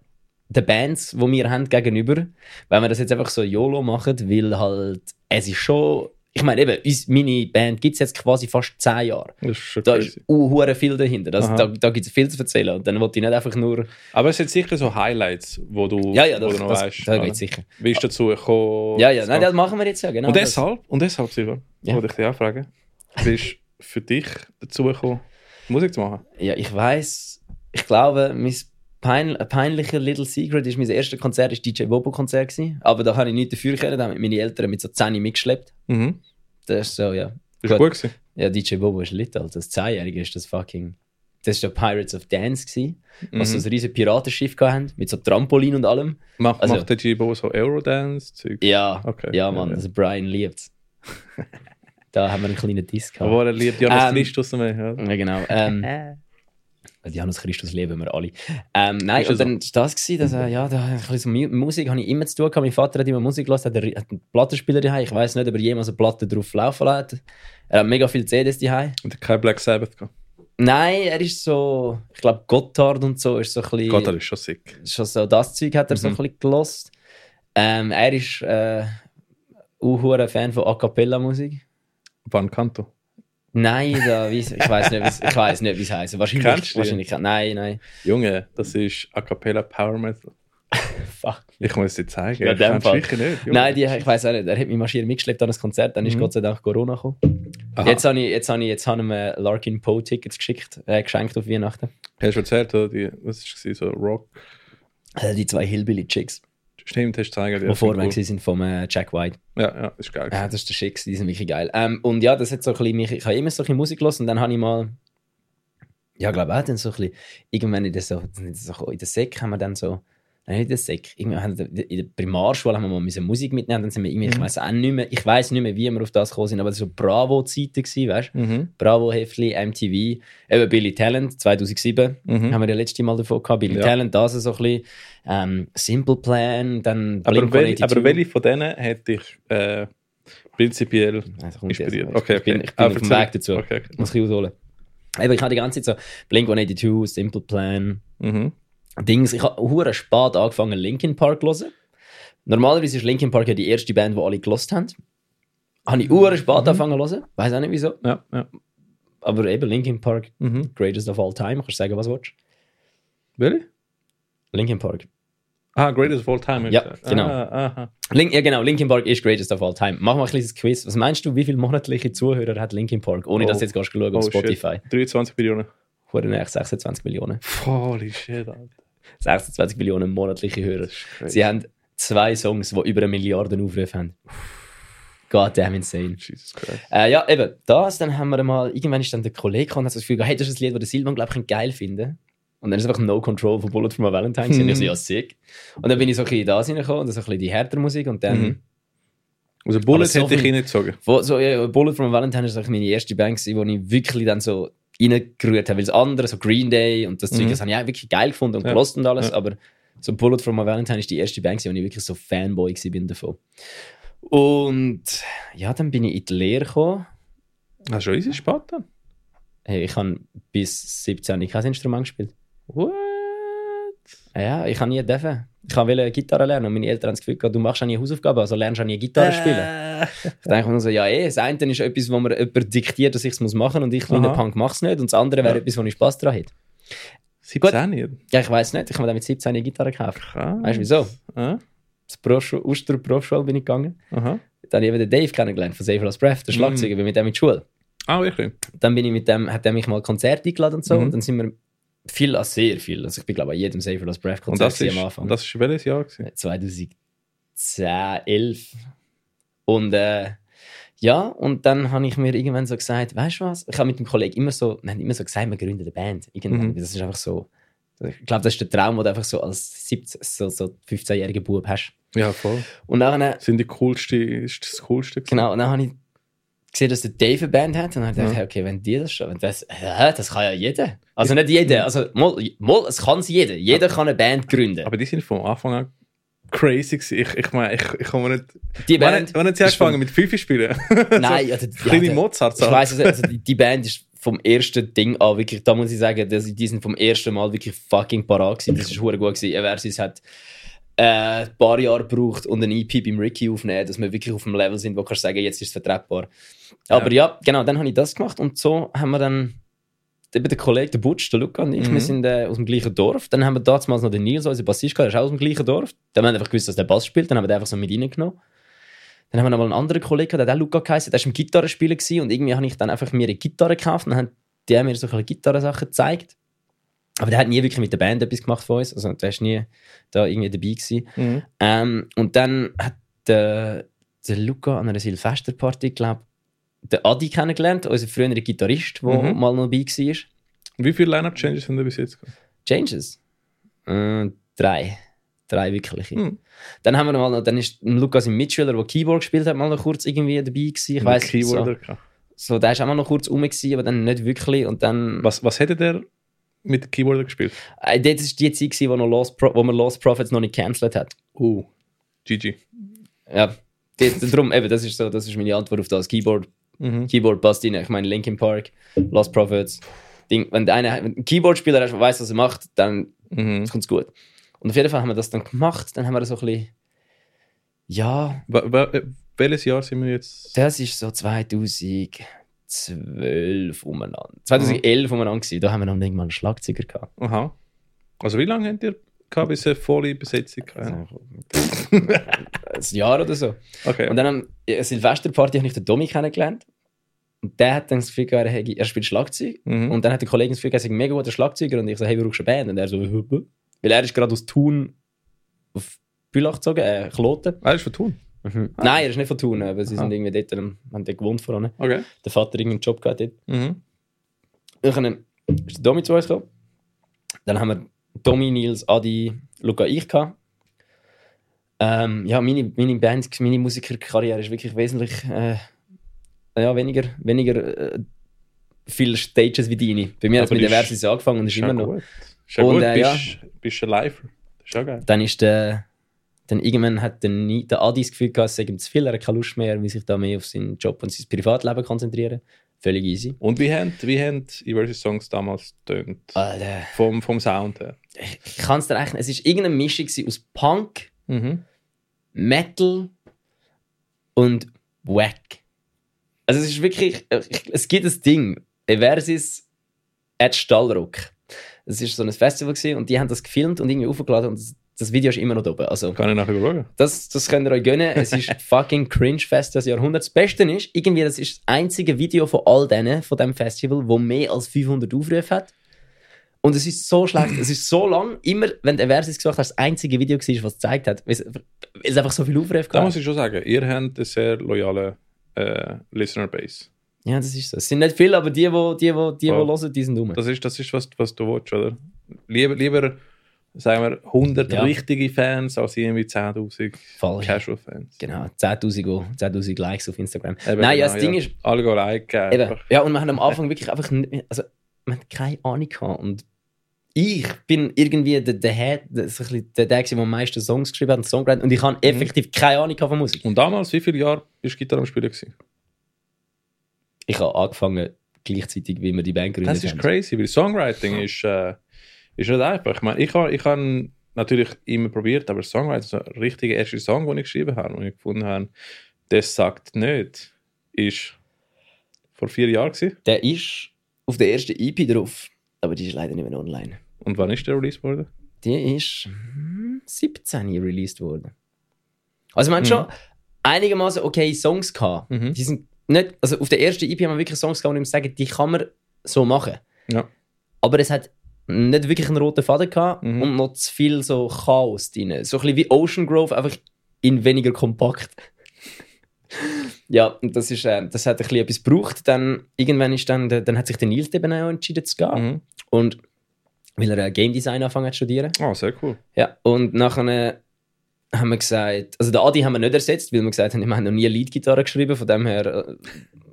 den Bands, die wir haben, gegenüber, wenn wir das jetzt einfach so YOLO machen, weil halt, es ist schon, ich meine eben, uns, meine Band gibt es jetzt quasi fast 10 Jahre.
Das ist schon
Da
crazy.
ist uh, viel dahinter.
Aha.
da da gibt es viel zu erzählen. Und dann wollte ich nicht einfach nur.
Aber es sind sicher so Highlights, wo du,
Ja, ja,
wo
das,
du noch
das,
weißt.
das
oder?
geht sicher.
Wie ist dazu gekommen?
Ja, ja,
das
nein, das machen wir jetzt ja, genau.
und deshalb, und deshalb, Silvan,
Ja.
wollte ich dich auch fragen, wie ist für dich dazu gekommen, Musik zu machen?
Ja, ich weiß, ich glaube, mein pein, ein peinlicher Little Secret ist mein erstes Konzert, ist DJ Bobo Konzert gewesen. Aber da habe ich nichts dafür können, da haben meine Eltern mit so 10 mitgeschleppt.
Mhm.
Das ist so, ja.
Bist du
Gut.
gut gewesen?
Ja, DJ Bobo ist lit, Alter. Das 10-Jährige ist das fucking. Das war der Pirates of Dance, gewesen, was
Mhm.
so ein riesiges Piratenschiff hatten, mit so Trampolin und allem.
Macht,
Also-
macht der G-Bo so Eurodance-Zeug?
Ja,
Okay.
ja, Mann,
Ja, ja.
also Brian liebt's. <laughs> da haben wir einen kleinen Disc gehabt.
Aber er liebt Johannes
Ähm,
Christus mehr. Ja.
Ja, genau. Ähm, <laughs> Janus Christus lieben wir alle. Ähm, nein,
Ist
und dann war das, gewesen, dass, äh, ja, da, so Mu- Musik habe ich immer zu tun gehabt. Mein Vater hat immer Musik gelassen, hat, einen- hat einen Plattenspieler daheim. Ich weiß nicht, ob er jemals eine Platte drauf laufen lässt. Er hat mega viele CDs daheim.
Und hat kein Black Sabbath gehabt.
Nein, er ist so, ich glaube, Gotthard und so ist so ein bisschen.
Gott, er ist schon sick.
schon so das Zeug hat er so ein
Mhm.
bisschen gelost. Ähm, er ist äh, auch ein Fan von A Cappella Musik.
Van Canto.
Nein, da, ich weiß nicht, ich weiß nicht, wie es heißt. Wahrscheinlich, wahrscheinlich. Nein, nein.
Junge, das ist A Cappella Power Metal. <laughs>
Fuck.
Ich muss es dir zeigen.
Ja, dem Fall.
sicher nicht. Junge.
Nein, die, ich weiß auch nicht. Er hat mich marschiert mitgeschleppt an ein Konzert, dann ist
Mhm.
Gott sei Dank Corona gekommen.
Aha.
Jetzt habe ich, jetzt habe ich, jetzt habe ich ihm Larkin Poe Tickets geschickt, äh, geschenkt auf Weihnachten.
Hast du schon erzählt, oder? Die, was war so Rock?
Äh, die zwei Hillbilly Chicks,
Stimmt, hast du gezeigt.
die
Ja,
vorne
cool.
sind vom äh, Jack White.
Ja, ja, das ist geil.
Ja, das ist der Schick, die sind wirklich geil. Ähm, und ja, das hat so ein bisschen mich, ich habe immer so ein bisschen Musik gehört und dann habe ich mal, ja, glaube auch dann so ein bisschen, irgendwann in der, so, in der Sek haben wir dann so, der Sek, irgendwann haben wir- in der Primarschule haben wir mal Musik mitnehmen, dann sind wir irgendwie, ich
Mhm.
weiß auch nicht mehr, ich weiß nicht mehr, wie wir auf das gekommen sind, aber das war so Bravo-Zeiten weißt du?
Mhm.
Bravo-Heftli, MTV, eben Billy Talent, 2007,
Mhm.
haben wir ja letztes Mal davon gehabt, Billy
Ja.
Talent, das so ein bisschen, ähm, Simple Plan, dann
Aber, wel,
Blink-182.
aber welche von denen hätte ich äh, prinzipiell
Also,
inspiriert?
jetzt.
Okay,
Ich bin,
okay.
ich bin
Ah,
auf dem. Weg dazu.
Okay, okay.
Muss ich ausholen. Eben, ich habe die ganze Zeit so Blink-182, Simple Plan,
Mhm.
Dings. Ich habe hure spät angefangen, Linkin Park zu hören. Normalerweise ist Linkin Park ja die erste Band, die alle gelost haben. Habe ich hure spät
Mhm.
angefangen zu hören. Weiß auch nicht wieso.
Ja, ja.
aber eben Linkin Park,
Mhm.
greatest of all time. Kannst du sagen, was du willst?
Really?
Linkin Park.
Ah, Greatest of All Time.
Ja, genau.
Ah.
Link, ja, genau. Linkin Park ist greatest of all time. Mach mal ein kleines Quiz. Was meinst du, wie viele monatliche Zuhörer hat Linkin Park? Ohne
Oh.
dass du jetzt gehst schauen auf
Oh,
Spotify.
shit. 23 Millionen.
Hure näher 26 Millionen.
Holy shit, Alter.
26 Millionen monatliche Hörer. Sie haben zwei Songs, die über eine Milliarde Aufrufe haben. God damn insane.
Jesus Christ.
Äh, ja, eben, das, dann haben wir mal, irgendwann ist dann der Kollege gekommen und hat das Gefühl, hey, das ist ein Lied, das der Silvan, glaube ich, geil finden. Und dann ist einfach No Control von Bullet for my Valentine. gewesen. Und ich so, ja, sick. Und dann bin ich so ein bisschen das reingekommen und so ein bisschen die härtere Musik und dann,
Mhm. Also Bullet
so
hätte ich
viel-
reingezogen.
wo, so, ja, Bullet for my Valentine ist eigentlich meine erste Band wo ich wirklich dann so reingerührt habe, weil das andere, so Green Day und das Zeug,
Mhm.
das habe ich auch wirklich geil gefunden und
Ja.
gelost und alles,
Ja.
aber so Bullet for my Valentine ist die erste Band wo ich wirklich so Fanboy bin davon. Und ja, dann bin ich in die Lehre gekommen.
Hast du schon easy spät dann?
Hey, ich habe bis 17 kein Instrument gespielt.
What?
Ja, ich habe nie dürfen. Ich wollte Gitarre lernen und meine Eltern haben das Gefühl gehabt, du machst auch nie Hausaufgaben, also lernst du nie Gitarre spielen.
Äh.
Ich denke mir so, ja eh, das eine ist etwas, wo mir jemand diktiert, dass ich es machen muss und ich, kleiner. Punk, mache es nicht. Und das andere wäre
Ja.
etwas, wo ich Spaß daran hätte.
17 Jahre?
Ja, ich weiß nicht, ich habe mir dann mit 17 eine Gitarre gekauft.
Krass.
Weißt du wieso? Das Berufsschule, Uster Berufsschule bin ich gegangen.
aha.
Dann habe ich eben den Dave kennengelernt von Save Lost Breath, der
Mhm.
Schlagzeuger, bin mit dem in die Schule.
Ah, wirklich?
Dann bin ich mit dem, hat er mich mal Konzert eingeladen und so.
Mhm.
Und dann sind wir viel, also sehr viel. Also ich bin glaube ich an jedem Save Lost Breath Konzert
das,
am Anfang.
und das ist welches Jahr? Gewesen?
2010, 11. Und äh, ja, und dann habe ich mir irgendwann so gesagt, weißt du was? Ich habe mit dem Kollegen immer so, wir haben immer so gesagt, wir gründen eine Band. Irgendwann.
Mhm.
Das ist einfach so. Ich glaube, das ist der Traum, den du einfach so als 17, so, so 15-jähriger Bub hast.
Ja, voll.
Und dann, äh,
Sind die coolste, ist das coolste? gewesen?
genau, und dann habe ich gesehen, dass der Dave eine Band hat. Und dann habe ich gedacht,
Ja.
okay, wenn die das schon, wenn das, das kann ja jeder. Also nicht jeder, also mal, mal es kann es jeder. Jeder kann eine Band gründen.
Aber die sind von Anfang an crazy gewesen. Ich, ich meine, ich, ich komme nicht...
die Band,
wann haben sie angefangen mit Fifi spielen? <laughs>
nein, der- <laughs>
Kleine
ja,
Mozart.
Ich weiss, also, also die, Band ist vom ersten Ding an wirklich, da muss ich sagen, dass, die sind vom ersten Mal wirklich fucking parat gewesen. Das ist hure gut gewesen. Eversis hat äh, ein paar Jahre gebraucht und ein EP beim Ricky aufnehmen, dass wir wirklich auf dem Level sind, wo du kannst sagen, jetzt ist es vertretbar. Aber ja. genau, dann habe ich das gemacht und so haben wir dann eben der Kollege, der Butch, der Luca und ich,
Mhm.
wir sind äh, aus dem gleichen Dorf. Dann haben wir damals noch den Nils, unser Bassist, gehabt, der ist auch aus dem gleichen Dorf. Dann haben wir einfach gewusst, dass der Bass spielt, dann haben wir den einfach so mit reingenommen. Dann haben wir noch mal einen anderen Kollegen, gehabt, der hat auch Luca geheißen, der war im Gitarrenspielen gewesen, und irgendwie habe ich dann einfach mir eine Gitarre gekauft und dann haben die mir so ein bisschen Gitarrensachen gezeigt. Aber der hat nie wirklich mit der Band etwas gemacht von uns, also der ist nie da irgendwie dabei gewesen.
Mhm.
Ähm, und dann hat der, der Luca an einer Silvesterparty, glaube der Adi kennengelernt, unser früherer Gitarrist, der
Mhm.
mal noch dabei war.
Wie viele Line-Up-Changes haben da bis jetzt gehabt?
Changes? Äh, drei. Drei wirkliche.
Hm.
Dann haben wir noch mal, noch- dann ist Lukas, ein Mitschüler, der Keyboard gespielt hat, mal noch kurz irgendwie dabei gewesen. Ich weiß
Keyboarder
so, so, der ist auch mal noch kurz rum gewesen, aber dann nicht wirklich. Und dann,
Was, was hätte der mit Keyboarder gespielt?
äh, das ist die Zeit wo, noch Lost wo man Lost Prophets noch nicht cancelled hat.
Uh, GG.
Ja, das, darum, eben, das ist so, das ist meine Antwort auf das. Keyboard,
Mhm.
Keyboard passt rein. Ich meine, Linkin Park, Lost Prophets. Ding, wenn der eine wenn ein Keyboard-Spieler der weiß, was er macht, dann
Mhm.
kommt es gut. Und auf jeden Fall haben wir das dann gemacht. Dann haben wir so ein bisschen, ja,
äh, welches Jahr sind wir jetzt?
das ist so 2012 umeinander. 2011 umeinander gewesen. Da haben wir noch nicht mal einen Schlagzeuger gehabt.
Aha. Also wie lange habt ihr gehabt, bis eine volle Besetzung hatte? <laughs>
ein Jahr oder so.
Okay.
Und dann am Silvesterparty habe ich den Domi kennengelernt. Und der hat dann das Gefühl gehabt, er, er spielt Schlagzeug.
Mhm.
Und dann hat der Kollege das Gefühl gehabt, er sei ein mega guter Schlagzeuger. Und ich so, hey, wir brauchst eine Band. Und er so, «Hüppe». weil er ist gerade aus Thun auf Bülach gezogen, äh, Kloten.
das ist von Thun.
Nein, er ist nicht von Thun, aber sie
Aha.
sind irgendwie dort, ähm, haben dort gewohnt vorne.
Okay.
Der Vater hat irgendeinen Job gehabt dort.
Mhm.
Dann ist der Domi zu uns gekommen. Dann haben wir Domi, Nils, Adi, Luca, ich gehabt. Ähm, ja, meine, meine Band, meine Musikerkarriere ist wirklich wesentlich äh, ja, weniger, weniger äh, viele Stages wie deine. Bei mir hat es mit der Versis angefangen und ist immer
ja
noch.
gut. Ist ja
Und,
gut,
äh,
bist, bist ein Lifer. Ist ja geil.
Dann ist der, dann irgendwann hat der, der Adi das Gefühl gehabt, es sei ihm zu viel, er hat keine Lust mehr, er will sich da mehr auf seinen Job und sein Privatleben konzentrieren. Völlig easy.
Und wie haben, wie haben Eversis Songs damals getönt?
Alter,
Vom, vom Sound her.
ich, kann es dir rechnen. Es war irgendeine Mischung aus Punk,
Mhm.
Metal und Wack. Also es ist wirklich, ich- es gibt ein Ding. Eversis at Stallrock. Das war so ein Festival gewesen, und die haben das gefilmt und irgendwie aufgeladen und das, Video ist immer noch da oben. Also,
Kann ich nachher schauen.
das, das könnt ihr euch gönnen. Es ist <laughs> fucking Cringe-Fest des Jahrhunderts. Das Beste ist, irgendwie, das ist das einzige Video von all denen, von dem Festival, wo mehr als 500 Aufrufe hat. Und es ist so schlecht, es ist so lang, immer, wenn der Versus gesagt hat, das einzige Video war, was es gezeigt hat, weil es, einfach so viel Aufrufe
Da
gab.
muss ich schon sagen, ihr habt eine sehr loyale äh, Listener-Base.
Ja, das ist so. Es sind nicht viele, aber die, die, die, die, die, die
Voll.
hören, die sind dumm.
Das ist, das ist was, was du willst, oder? Lieber, lieber sagen wir, 100
Ja.
richtige Fans als irgendwie 10.000
Voll.
Casual-Fans.
Genau, 10.000 go- 10.000 Likes auf Instagram.
Eben,
Nein, ja,
genau,
das Ding ist,
Alle gehen liken.
Ja, und wir haben am Anfang wirklich einfach nicht, also, wir haben keine Ahnung gehabt. Und ich bin irgendwie der, der, Head, der, der, der, der am meisten Songs geschrieben hat und Songwriter. Und ich habe effektiv keine Ahnung von Musik.
Und damals, wie viele Jahre bist du Gitarre am Spielen gewesen?
Ich habe angefangen, gleichzeitig, wie wir die Band gegründet
Das ist
haben.
crazy, weil Songwriting ist, äh, ist nicht einfach. Ich meine, ich habe ich hab natürlich immer probiert, aber Songwriting, so ein richtiger erster Song, den ich geschrieben habe, den ich gefunden habe, das sagt nicht, ist vor vier Jahren gewesen.
Der ist auf der ersten EP drauf, aber die ist leider nicht mehr online.
Und wann ist der released worden?
Die ist hm, 17 released worden. Also, haben
Mhm.
schon einigermaßen okay Songs gehabt.
Mhm.
Die sind nicht, also auf der ersten EP haben wir wirklich Songs gehabt, wo ich muss sagen, die kann man so machen.
Ja.
Aber es hat nicht wirklich einen roten Faden gehabt
Mhm.
und noch zu viel so Chaos drin. So ein bisschen wie Ocean Grove, einfach in weniger kompakt. <laughs> ja, und das, ist, äh, das hat ein bisschen etwas gebraucht. Dann, irgendwann ist dann, dann hat sich der Nils eben auch entschieden zu gehen.
Mhm.
Und weil er äh, Game Design angefangen hat zu studieren.
Ah, sehr cool.
Ja, und nachher äh, haben wir gesagt, also den Adi haben wir nicht ersetzt, weil wir gesagt haben, wir haben noch nie Leadgitarre geschrieben, von dem her, äh,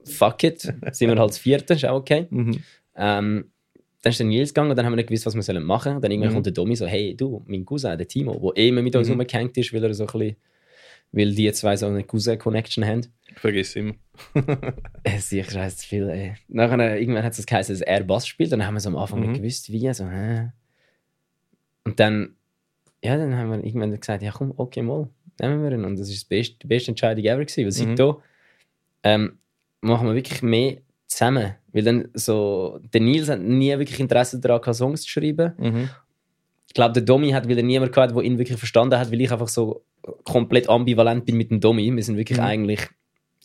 fuck it, <laughs> sind wir halt das Vierte, ist auch okay.
Mhm.
Ähm, dann ist der Nils gegangen und dann haben wir nicht gewusst, was wir sollen machen sollen. Dann irgendwann
Mhm.
kommt der Domi so, hey, du, mein Cousin, der Timo, der eh immer mit uns
Mhm.
rumgehängt ist, weil er so ein bisschen, weil die zwei so eine Cousin-Connection haben.
Ich vergesse immer. <laughs>
Sicher scheiße zu viel, ey. Nachher, äh, irgendwann hat es geheißen, dass er Bass spielt. Und dann haben wir so am Anfang
Mhm.
nicht gewusst, wie. So, hä? Und dann, ja, dann haben wir irgendwann gesagt, ja komm, okay, mal, nehmen wir ihn. Und das ist das beste, die beste Entscheidung ever gewesen. Weil
Mhm.
seitdem ähm, machen wir wirklich mehr zusammen. Weil dann so, der Nils hat nie wirklich Interesse daran gehabt, Songs zu schreiben.
Mhm.
Ich glaube, der Domi hat wieder niemand gehabt, der ihn wirklich verstanden hat, weil ich einfach so komplett ambivalent bin mit dem Domi. Wir sind wirklich
Mhm.
eigentlich.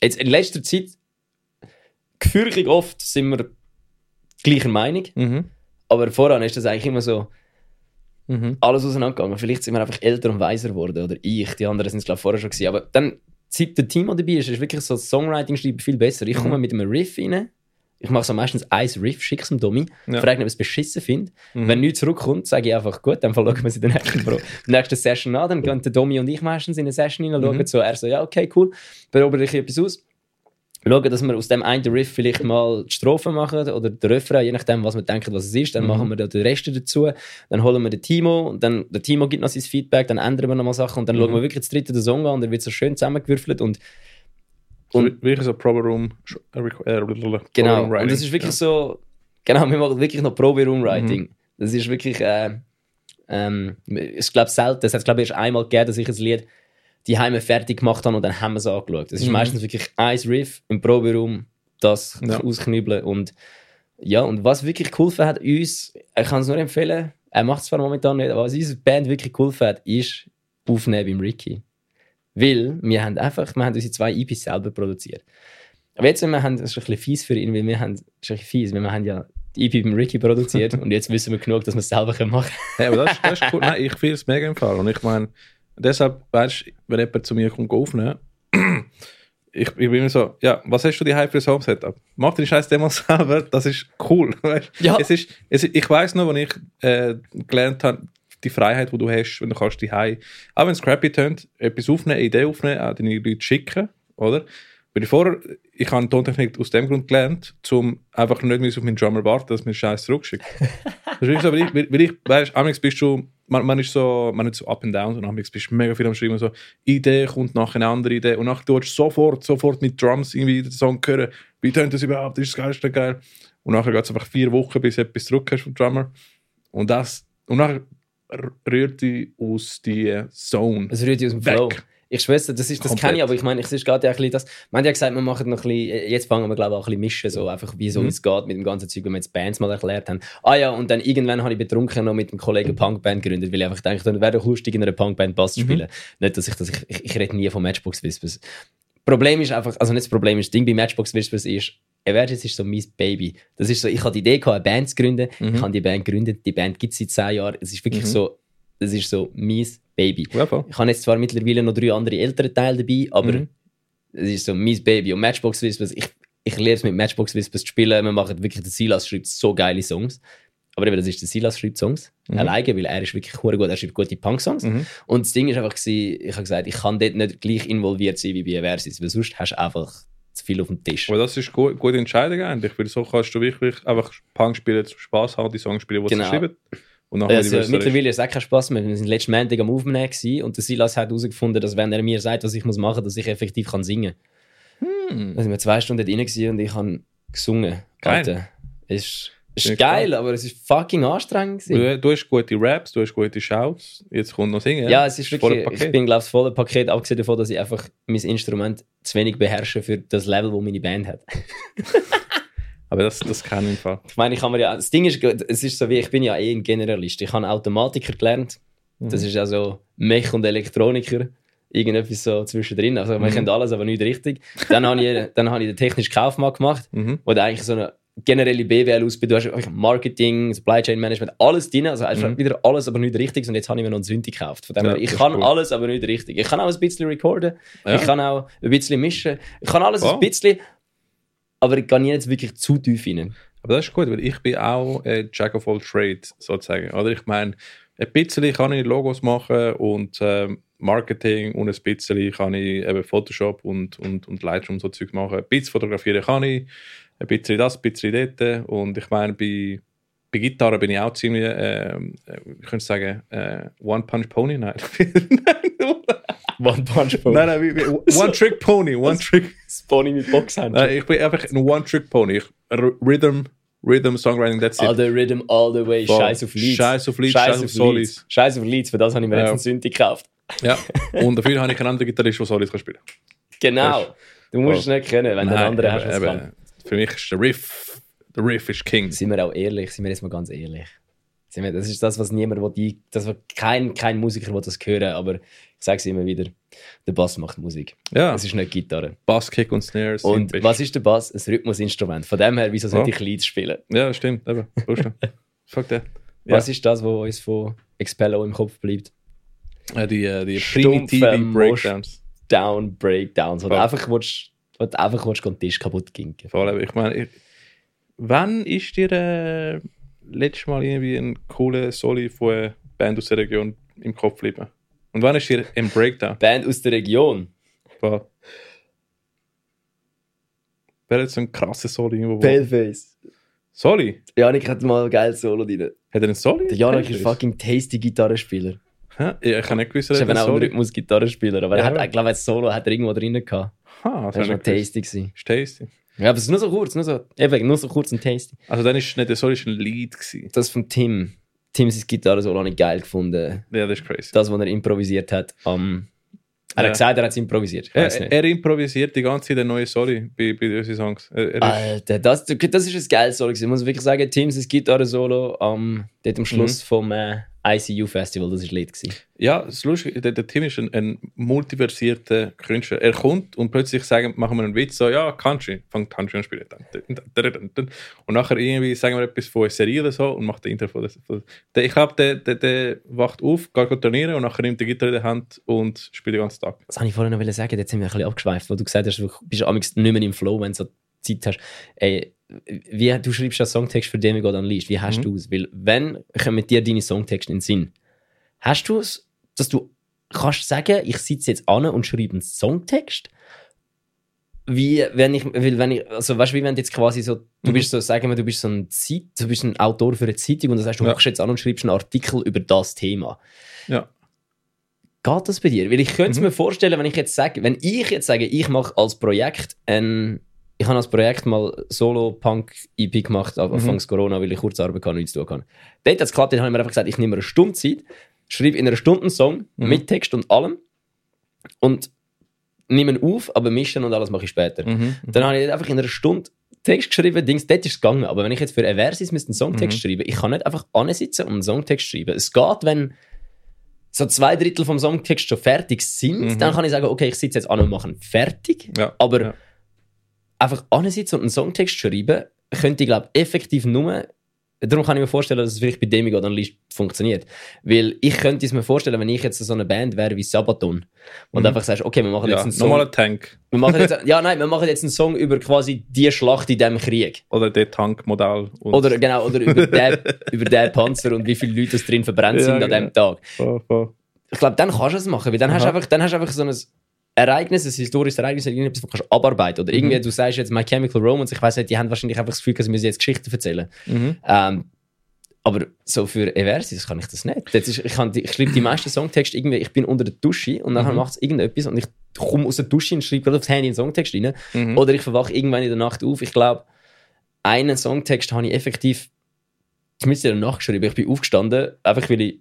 Jetzt in letzter Zeit, gefühlig oft, sind wir gleicher Meinung.
Mhm.
Aber voran ist das eigentlich immer so
Mhm.
alles auseinandergegangen. Vielleicht sind wir einfach älter und weiser geworden. Oder ich. Die anderen sind es, glaube ich, vorher schon gewesen. Aber dann, seit der Timo dabei ist, ist wirklich so das Songwriting-Schreiben viel besser. Ich komme
Mhm.
mit einem Riff rein. Ich mache so meistens ein Riff, schicke es dem Domi,
Ja.
frage ihn, ob er es beschissen findet.
Mhm.
Wenn nichts zurückkommt, sage ich einfach, gut, dann schauen wir es in der nächsten, Pro <laughs> nächsten Session an. Dann gehen der Domi und ich meistens in eine Session rein, schauen
Mhm.
so, er so, ja, okay, cool, beobachte ich etwas aus. Schauen, dass wir aus dem einen Riff vielleicht mal die Strophe machen oder den Refrain, je nachdem, was wir denken, was es ist. Dann
Mhm.
machen wir da den Rest dazu. Dann holen wir den Timo und dann der Timo gibt noch sein Feedback, dann ändern wir nochmal Sachen und dann
Mhm.
schauen wir wirklich das dritte den Song an und der wird so schön zusammengewürfelt und Und-
wirklich so Probe Room. äh, requ- äh, Probe
Genau,
Room Writing.
und das ist wirklich so, genau, wir machen wirklich noch Probe-Room-Writing.
Mhm.
Das ist wirklich, äh, ähm, ich glaube selten, es hat glaube ich erst einmal gegeben, dass ich ein Lied die Heime fertig gemacht habe und dann haben wir es angeschaut. Das ist
Mhm.
meistens wirklich ein Riff im Probe-Room, das
Ja.
ausknübeln und ja, und was wirklich geholfen hat uns, ich kann es nur empfehlen, er macht es zwar momentan nicht, aber was unsere Band wirklich geholfen hat, ist Aufnehmen beim Ricky. Weil wir haben einfach, wir haben unsere zwei EPs selber produziert. Aber jetzt, wir haben, das ist ein bisschen fies für ihn, weil wir haben, das ist ein bisschen fies, weil wir haben ja die EP beim Ricky produziert <laughs> und jetzt wissen wir genug, dass wir es selber können machen
Hey, aber das, das ist cool. Nein, ich finde es mega im Fall. Und ich meine, deshalb, weißt du, wenn jemand zu mir kommt, aufnehmen, <clears throat> ich, ich bin immer so, ja, was hast du die für das Home-Setup? Mach den Scheiß Demo <laughs> selber, das ist cool. <laughs> Weißt?
Ja.
Es ist, es ist, ich weiß noch, als ich äh, gelernt habe, die Freiheit, die du hast, wenn du kannst die auch wenn es crappy tönt, etwas aufnehmen, eine Idee aufnehmen, auch deine Leute schicken, oder? Weil ich vorher, ich habe Tontechnik aus dem Grund gelernt, um einfach nicht mehr auf meinen Drummer warten, dass mir Scheiß zurückschickt. <laughs> Das ist so, weil ich, weil- ich weißt, amigs bist du, man, man ist so, man ist so up and down und amigs bist du mega viel am Schreiben, so, Idee kommt nach einer anderen Idee und nachher tust du sofort, sofort mit Drums irgendwie den Song hören, wie tönt das überhaupt, ist das geil, ist das geil. Und nachher geht es einfach vier Wochen, bis du etwas zurück hast vom Drummer. Und das, und nachher rührt die aus die Zone.
Es rührt aus dem
Weg.
Ich schwöre, das, ist, das kenne ich, aber ich meine, es ist gerade ja ein bisschen das. Man hat ja gesagt, wir machen noch ein bisschen, jetzt fangen wir, glaube ich, auch ein bisschen mischen, so einfach wie so
Mhm.
es geht mit dem ganzen Zeug, wenn wir jetzt Bands mal erklärt haben. Ah ja, und dann irgendwann habe ich betrunken noch mit einem Kollegen Punkband gegründet, weil ich einfach dachte, dann wäre doch lustig, in einer Punkband Bass zu
Mhm.
spielen. Nicht, dass ich das, ich, ich, ich rede nie von Matchbox Whispers. Problem ist einfach, also nicht das Problem ist, das Ding bei Matchbox Whispers ist, Emergence ist so mein Baby. Das ist so, ich hatte die Idee, gehabt, eine Band zu gründen.
Mhm.
Ich habe die Band gegründet. Die Band gibt es seit zehn Jahren. Es ist wirklich
Mhm.
so, das ist so mein Baby.
Ja.
Ich habe jetzt zwar mittlerweile noch drei andere ältere Teile dabei, aber
Mhm.
es ist so mein Baby. Und Matchbox Whispers, ich, ich lerne es mit Matchbox Whispers zu spielen. Wir machen wirklich, der Silas schreibt so geile Songs. Aber eben, das ist der Silas schreibt Songs.
Mhm.
Alleine, weil er ist wirklich gut. Er schreibt gute Punk-Songs.
Mhm.
Und das Ding ist einfach, ich habe gesagt, ich kann dort nicht gleich involviert sein wie bei Versus, weil sonst hast du einfach zu viel auf dem Tisch.
Aber das ist gut, gute Entscheidung eigentlich, weil so kannst du wirklich einfach Punk spielen, zum Spaß haben, die Songs spielen, die
Genau.
sie schreiben. Und
Also, mittlerweile ist es auch kein Spaß mehr. Wir sind letzten Montag am Aufnehmen gewesen und der Silas hat herausgefunden, dass wenn er mir sagt, was ich muss machen, dass ich effektiv kann singen kann.
Hm.
Sind wir zwei Stunden drin und ich habe gesungen.
Geil.
Alter. Ist, ist geil, aber es ist fucking anstrengend.
Du, du hast gute Raps, du hast gute Shouts, jetzt kommt noch Singen.
Ja, es ist wirklich, ich
Paket.
bin glaube ich das volle Paket, abgesehen davon, dass ich einfach mein Instrument zu wenig beherrsche für das Level, wo meine Band hat. <laughs>
Aber das, das kann ich Fall.
Ich meine, ich kann mir ja, das Ding ist, es ist so wie, ich bin ja eh ein Generalist. Ich habe Automatiker gelernt. Das ist also Mech und Elektroniker. Irgendetwas so zwischendrin. Also, wir
Mhm.
können alles, aber nicht richtig. Dann habe ich, dann habe ich den technischen Kaufmann gemacht,
Mhm.
wo eigentlich so eine generelle BWL-Ausbildung du hast. Marketing, Supply Chain Management, alles drin. Also, einfach
Mhm.
wieder alles, aber nicht richtig. Und jetzt habe ich mir noch einen Synthi gekauft. Von dem
Ja,
her, ich kann
cool.
alles, aber nicht richtig. Ich kann auch ein bisschen recorden.
Ja.
Ich kann auch ein bisschen mischen. Ich kann alles
Wow.
ein bisschen. Aber ich gehe jetzt wirklich zu tief rein.
Aber das ist gut, weil ich bin auch äh, Jack of all Trades, sozusagen. Oder ich meine, ein bisschen kann ich Logos machen und ähm, Marketing und ein bisschen kann ich eben Photoshop und, und, und Lightroom so Zeug machen. Ein bisschen fotografieren kann ich, ein bisschen das, ein bisschen dort. Und ich meine, bei, bei Gitarre bin ich auch ziemlich, ähm, äh, ich könnte sagen, äh, One-Punch-Pony, nein. <laughs>
One Punch
nein, nein, wie, wie, <laughs> One-Trick-Pony, One-Trick.
Spony mit Boxhand.
Nein, ich bin einfach ein One-Trick-Pony. Ich- R- Rhythm, Rhythm, Songwriting, that's it.
All the rhythm, all the way.
Voll.
Scheiß auf Leads.
Scheiß auf Leads, scheiß auf Solis.
Scheiß auf Leads, für das habe ich mir
Ja.
jetzt einen Synthi gekauft.
Ja, <laughs> und dafür habe ich einen anderen Gitarrist, der Solis kann spielen
Genau. Du musst es nicht können, wenn der
Nein,
andere hast,
eben,
was
eben.
kann.
Für mich ist der Riff, der Riff ist King.
Sind wir auch ehrlich, sind wir jetzt mal ganz ehrlich. Das ist das, was niemand will, das will, kein, kein Musiker will das hören, aber ich sage es immer wieder, der Bass macht Musik.
Ja,
Es ist nicht Gitarre.
Bass, Kick und Snare sind
Und was ist der Bass? Ein Rhythmusinstrument. Von dem her, wieso sollte
Ja.
ich Leads spielen?
Ja, stimmt, eben. <laughs> Fuck that. Ja.
Was ist das, was uns von Expello im Kopf bleibt?
Ja, die, äh, die primitive Breakdowns.
Down, Breakdowns.
Voll.
einfach willst, wo du einfach willst, den Tisch kaputt ginken.
Vor allem, ich meine, wann ist dir äh, letztes Mal irgendwie ein cooler Soli von einer Band aus der Region im Kopf geblieben? Und wann ist dir ein Breakdown?
Band aus der Region.
Wow. Wäre jetzt so ein krasser Soli irgendwo?
Paleface.
Soli?
Janik hat mal ein geiles Solo drin.
Hat er einen Soli?
Der Janik ist
Paleface?
fucking tasty Gitarrenspieler.
Hä? Ja, ich habe nicht gewusst,
Er ist
er hat
eben
einen
auch ein
Soli.
Rhythmus-Gitarrenspieler. Aber
Ja,
er hat, ich glaube, als Solo hat er irgendwo drin gehabt.
Ha, das
Das war noch
ich
tasty. Gewesen.
Ist tasty.
Ja, aber es ist nur so kurz, nur so, eben, nur so kurz und tasty.
Also dann ist nicht der Soli, ist ein Lied gewesen.
Das von Tim. Tim sein Gitarren-Solo habe ich geil gefunden.
Ja, das ist crazy.
Das, was er improvisiert hat am... Er
Ja.
hat gesagt, er hat es improvisiert.
Er, er improvisiert die ganze Zeit den neuen Soli bei, bei unseren Songs. Er, er
Alter, das, das ist ein geiles Solo. Ich muss wirklich sagen, Tim sein Gitarren-Solo am, dort am Schluss vom äh, ICU-Festival, das war Lied. Gewesen.
ja, das Lustige, der, der Tim ist ein, ein multiversierter Künstler. Er kommt und plötzlich sagen, machen wir einen Witz, so, ja, Country, fängt Country an zu spielen. Und nachher irgendwie sagen wir etwas von einer Serie oder so und macht den Intro von der, Ich glaube, der, der, der wacht auf, geht gut trainieren und nachher nimmt die Gitarre in der Hand und spielt den ganzen Tag.
Das wollte ich vorhin noch sagen, jetzt sind wir ein bisschen abgeschweift, wo du gesagt hast, du bist amigs nicht mehr im Flow, wenn du so Zeit hast. Ey, wie, du schreibst ja Songtext für Demigod Unleashed, wie hast
Mhm.
du es? Weil, wenn kommen mit dir deine Songtexte in den Sinn, hast du es, dass du kannst sagen, ich sitze jetzt an und schreibe einen Songtext? Wie, wenn ich, weil wenn ich, also weißt du, wie wenn jetzt quasi so, du
Mhm.
bist so, sagen wir, du bist so ein Zeit, du bist ein Autor für eine Zeitung und dann sagst du,
Ja.
machst jetzt an und schreibst einen Artikel über das Thema.
Ja.
Geht das bei dir? Weil ich könnte es
Mhm.
mir vorstellen, wenn ich jetzt sage, wenn ich jetzt sage, ich mache als Projekt ein, ich habe als Projekt mal Solo-Punk-EP gemacht,
Mhm.
anfangs Corona, weil ich kurz Arbeit kann, nichts tun kann. Dort hat es geklappt, dann habe ich mir einfach gesagt, ich nehme eine Stunde Zeit, schreibe in einer Stunde einen Song
Mhm.
mit Text und allem und nehme ihn auf, aber mischen und alles mache ich später.
Mhm.
Dann habe ich einfach in einer Stunde Text geschrieben, Dings, dort ist es gegangen. Aber wenn ich jetzt für müsste einen Songtext
Mhm.
schreiben, ich kann nicht einfach ansitzen und einen Songtext schreiben. Es geht, wenn so zwei Drittel vom Songtext schon fertig sind,
Mhm.
dann kann ich sagen, okay, ich sitze jetzt an und mache ihn fertig.
Ja.
Aber
Ja.
Einfach ansitzen und einen Songtext schreiben, könnte ich, glaube effektiv nur. Darum kann ich mir vorstellen, dass es vielleicht bei Demigod Unleashed funktioniert. Weil ich könnte es mir vorstellen, wenn ich jetzt so eine Band wäre wie Sabaton und
Mhm.
einfach sagst, okay, wir machen jetzt
Ja,
einen Song.
nochmal ein Tank.
Wir machen jetzt, <laughs> ja, nein, wir machen jetzt einen Song über quasi die Schlacht in diesem Krieg.
Oder der Tankmodell.
Oder genau, oder über <laughs> den, über den Panzer und wie viele Leute es drin verbrannt
Ja,
sind an
genau.
dem Tag.
Voll, voll.
Ich glaube, dann kannst du es machen, weil dann hast, du einfach, dann hast du einfach so ein Ereignis, ein historisches Ereignis, irgendetwas, was du kannst abarbeiten Oder irgendwie,
Mhm.
du sagst jetzt My Chemical Romance, ich weiß nicht, die haben wahrscheinlich einfach das Gefühl, dass sie müssen jetzt Geschichten erzählen.
Mhm.
Ähm, aber so für Eversis kann ich das nicht. Das ist, ich, kann die, ich schreibe die meisten Songtexte irgendwie, ich bin unter der Dusche und nachher
Mhm.
macht es irgendetwas und ich komme aus der Dusche und schreibe gerade aufs Handy einen Songtext rein.
Mhm.
Oder ich verwache irgendwann in der Nacht auf. Ich glaube, einen Songtext habe ich effektiv zumindest in der Nacht geschrieben. Ich bin aufgestanden, einfach weil ich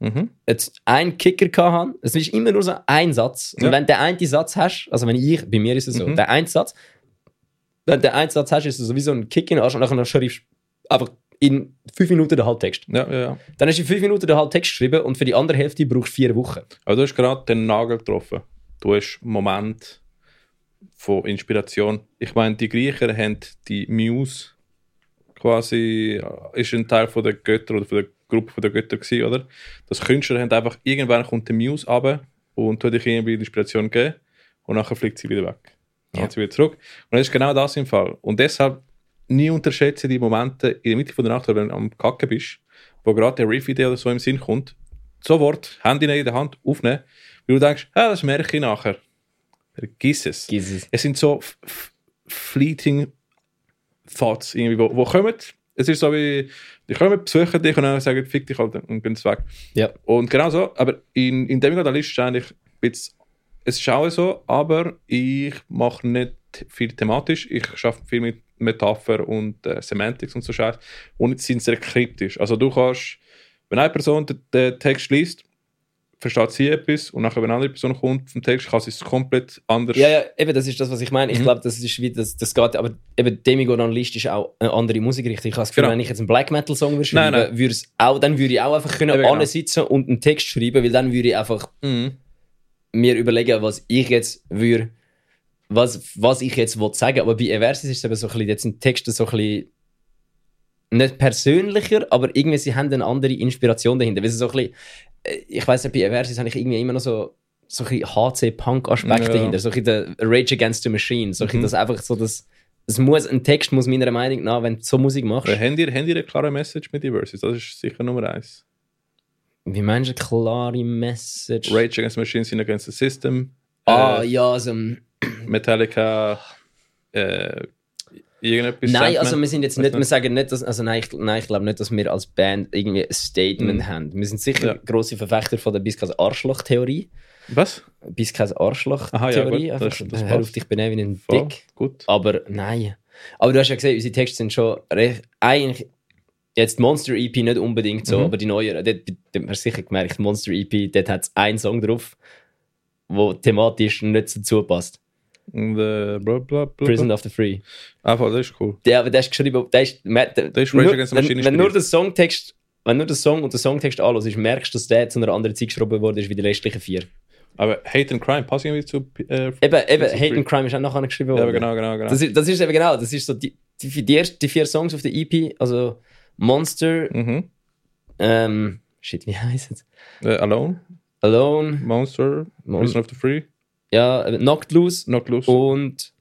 Mhm.
jetzt einen Kicker hatte. Es ist immer nur so ein Satz. Und
Ja.
wenn du den einen Satz hast, also wenn ich, bei mir ist es so,
Mhm.
der einen Satz, wenn du den einen Satz hast, ist es sowieso ein Kick in den Arsch und dann schreibst du einfach in fünf Minuten den Halbtext.
Ja, ja, ja.
Dann hast du in fünf Minuten den Halbtext geschrieben und für die andere Hälfte brauchst du vier Wochen.
Aber du hast gerade den Nagel getroffen. Du hast einen Moment von Inspiration. Ich meine, die Griecher haben die Muse quasi, äh, ist ein Teil von der Götter oder von der Gruppe von der Götter gewesen, oder? Das Künstler haben einfach, irgendwann kommt die Muse runter und tut dich irgendwie die Inspiration geben und nachher fliegt sie wieder weg. Dann
Ja.
sie wieder zurück. Und das ist genau das im Fall. Und deshalb nie unterschätze die Momente in der Mitte von der Nacht, wenn du am Kacken bist, wo gerade der Riff-Idee oder so im Sinn kommt, sofort Handy in der Hand aufnehmen, weil du denkst, ah, das merke ich nachher. Vergiss es.
Giss es.
Es sind so fleeting Thoughts, irgendwie, wo, wo kommen. Es ist so wie, die kommen, besuchen dich und dann sagen, fick dich halt und bin weg.
Ja.
Und genau so, aber in, in dem Fall ist es eigentlich ein es ist auch so, aber ich mache nicht viel thematisch, ich schaffe viel mit Metapher und äh, Semantics und so Scheiß und sie sind sehr kryptisch. Also du kannst, wenn eine Person den, den Text liest, versteht sie etwas und nachher, wenn eine andere Person kommt vom Text, kann sie es komplett anders.
Ja, ja, eben, das ist das, was ich meine. Ich
Mhm.
glaube, das ist wie, das, das geht, aber eben Demigod Unleashed ist auch eine andere Musikrichtung. Ich habe das Gefühl,
Genau.
wenn ich jetzt einen Black Metal Song würde schreiben,
Nein, nein.
würde es auch, dann würde ich auch einfach können
Eben, genau.
sitzen und einen Text schreiben, weil dann würde ich einfach
Mhm.
mir überlegen, was ich jetzt würde, was, was ich jetzt will sagen. Aber bei Eversis ist es eben so ein bisschen, jetzt sind Texte so ein bisschen nicht persönlicher, aber irgendwie sie haben eine andere Inspiration dahinter. Weil sie so ein bisschen, ich weiß nicht, bei Eversis habe ich irgendwie immer noch so so ein bisschen HC-Punk-Aspekt
Ja.
dahinter, so ein der Rage Against the Machine, so ein
Mhm.
das einfach so das es muss, ein Text muss meiner Meinung nach, wenn du so Musik machst,
Aber Habt ihr, habt ihr eine klare Message mit Verses? Das ist sicher Nummer eins.
wie meinst du, eine klare Message?
Rage Against the Machine, Sin Against the System.
Ah,
äh,
ja, so,
Metallica. Äh, irgendetwas.
Nein, also wir sind jetzt nicht, wir sagen nicht, dass, also nein, ich, nein, ich glaube nicht, dass wir als Band irgendwie ein Statement
Mhm.
haben. Wir sind sicher
Ja.
grosse Verfechter von der Biskas Arschloch-Theorie.
Was?
Biskas
ja,
Arschloch-Theorie. Einfach,
das- das
hör auf dich benehmen wie ein
Voll,
Dick.
Gut.
Aber nein. Aber du hast ja gesehen, unsere Texte sind schon recht, eigentlich, jetzt Monster EP nicht unbedingt so,
Mhm.
aber die neueren, dort, dort hast du sicher gemerkt, Monster EP, dort hat es einen Song drauf, wo thematisch nicht dazu passt.
Äh, bla, bla, bla,
Prison of the Free.
Voll, das ist cool.
Der, aber der ist geschrieben, der ist, der,
Der ist
nur,
Against the
wenn,
Machine
wenn nur
inspiriert.
der Songtext, wenn nur der Song und der Songtext anhörst, ist, merkst du, dass der zu einer anderen Zeit geschrieben wurde, wie die restlichen vier.
Aber Hate and Crime passt irgendwie zu. Äh,
Eben, eben, Hate
Free.
and Crime ist auch nachher geschrieben
Ja,
worden.
aber genau, genau, genau.
Das ist, das ist eben genau, das ist so die, die, die, ersten, die vier Songs auf der EP, also Monster,
mhm.
ähm, shit, wie <laughs> heißt es?
äh, Alone,
Alone,
Monster,
Mon-
Prison of the Free,
ja, äh, Knocked Loose
Knock Loose.
und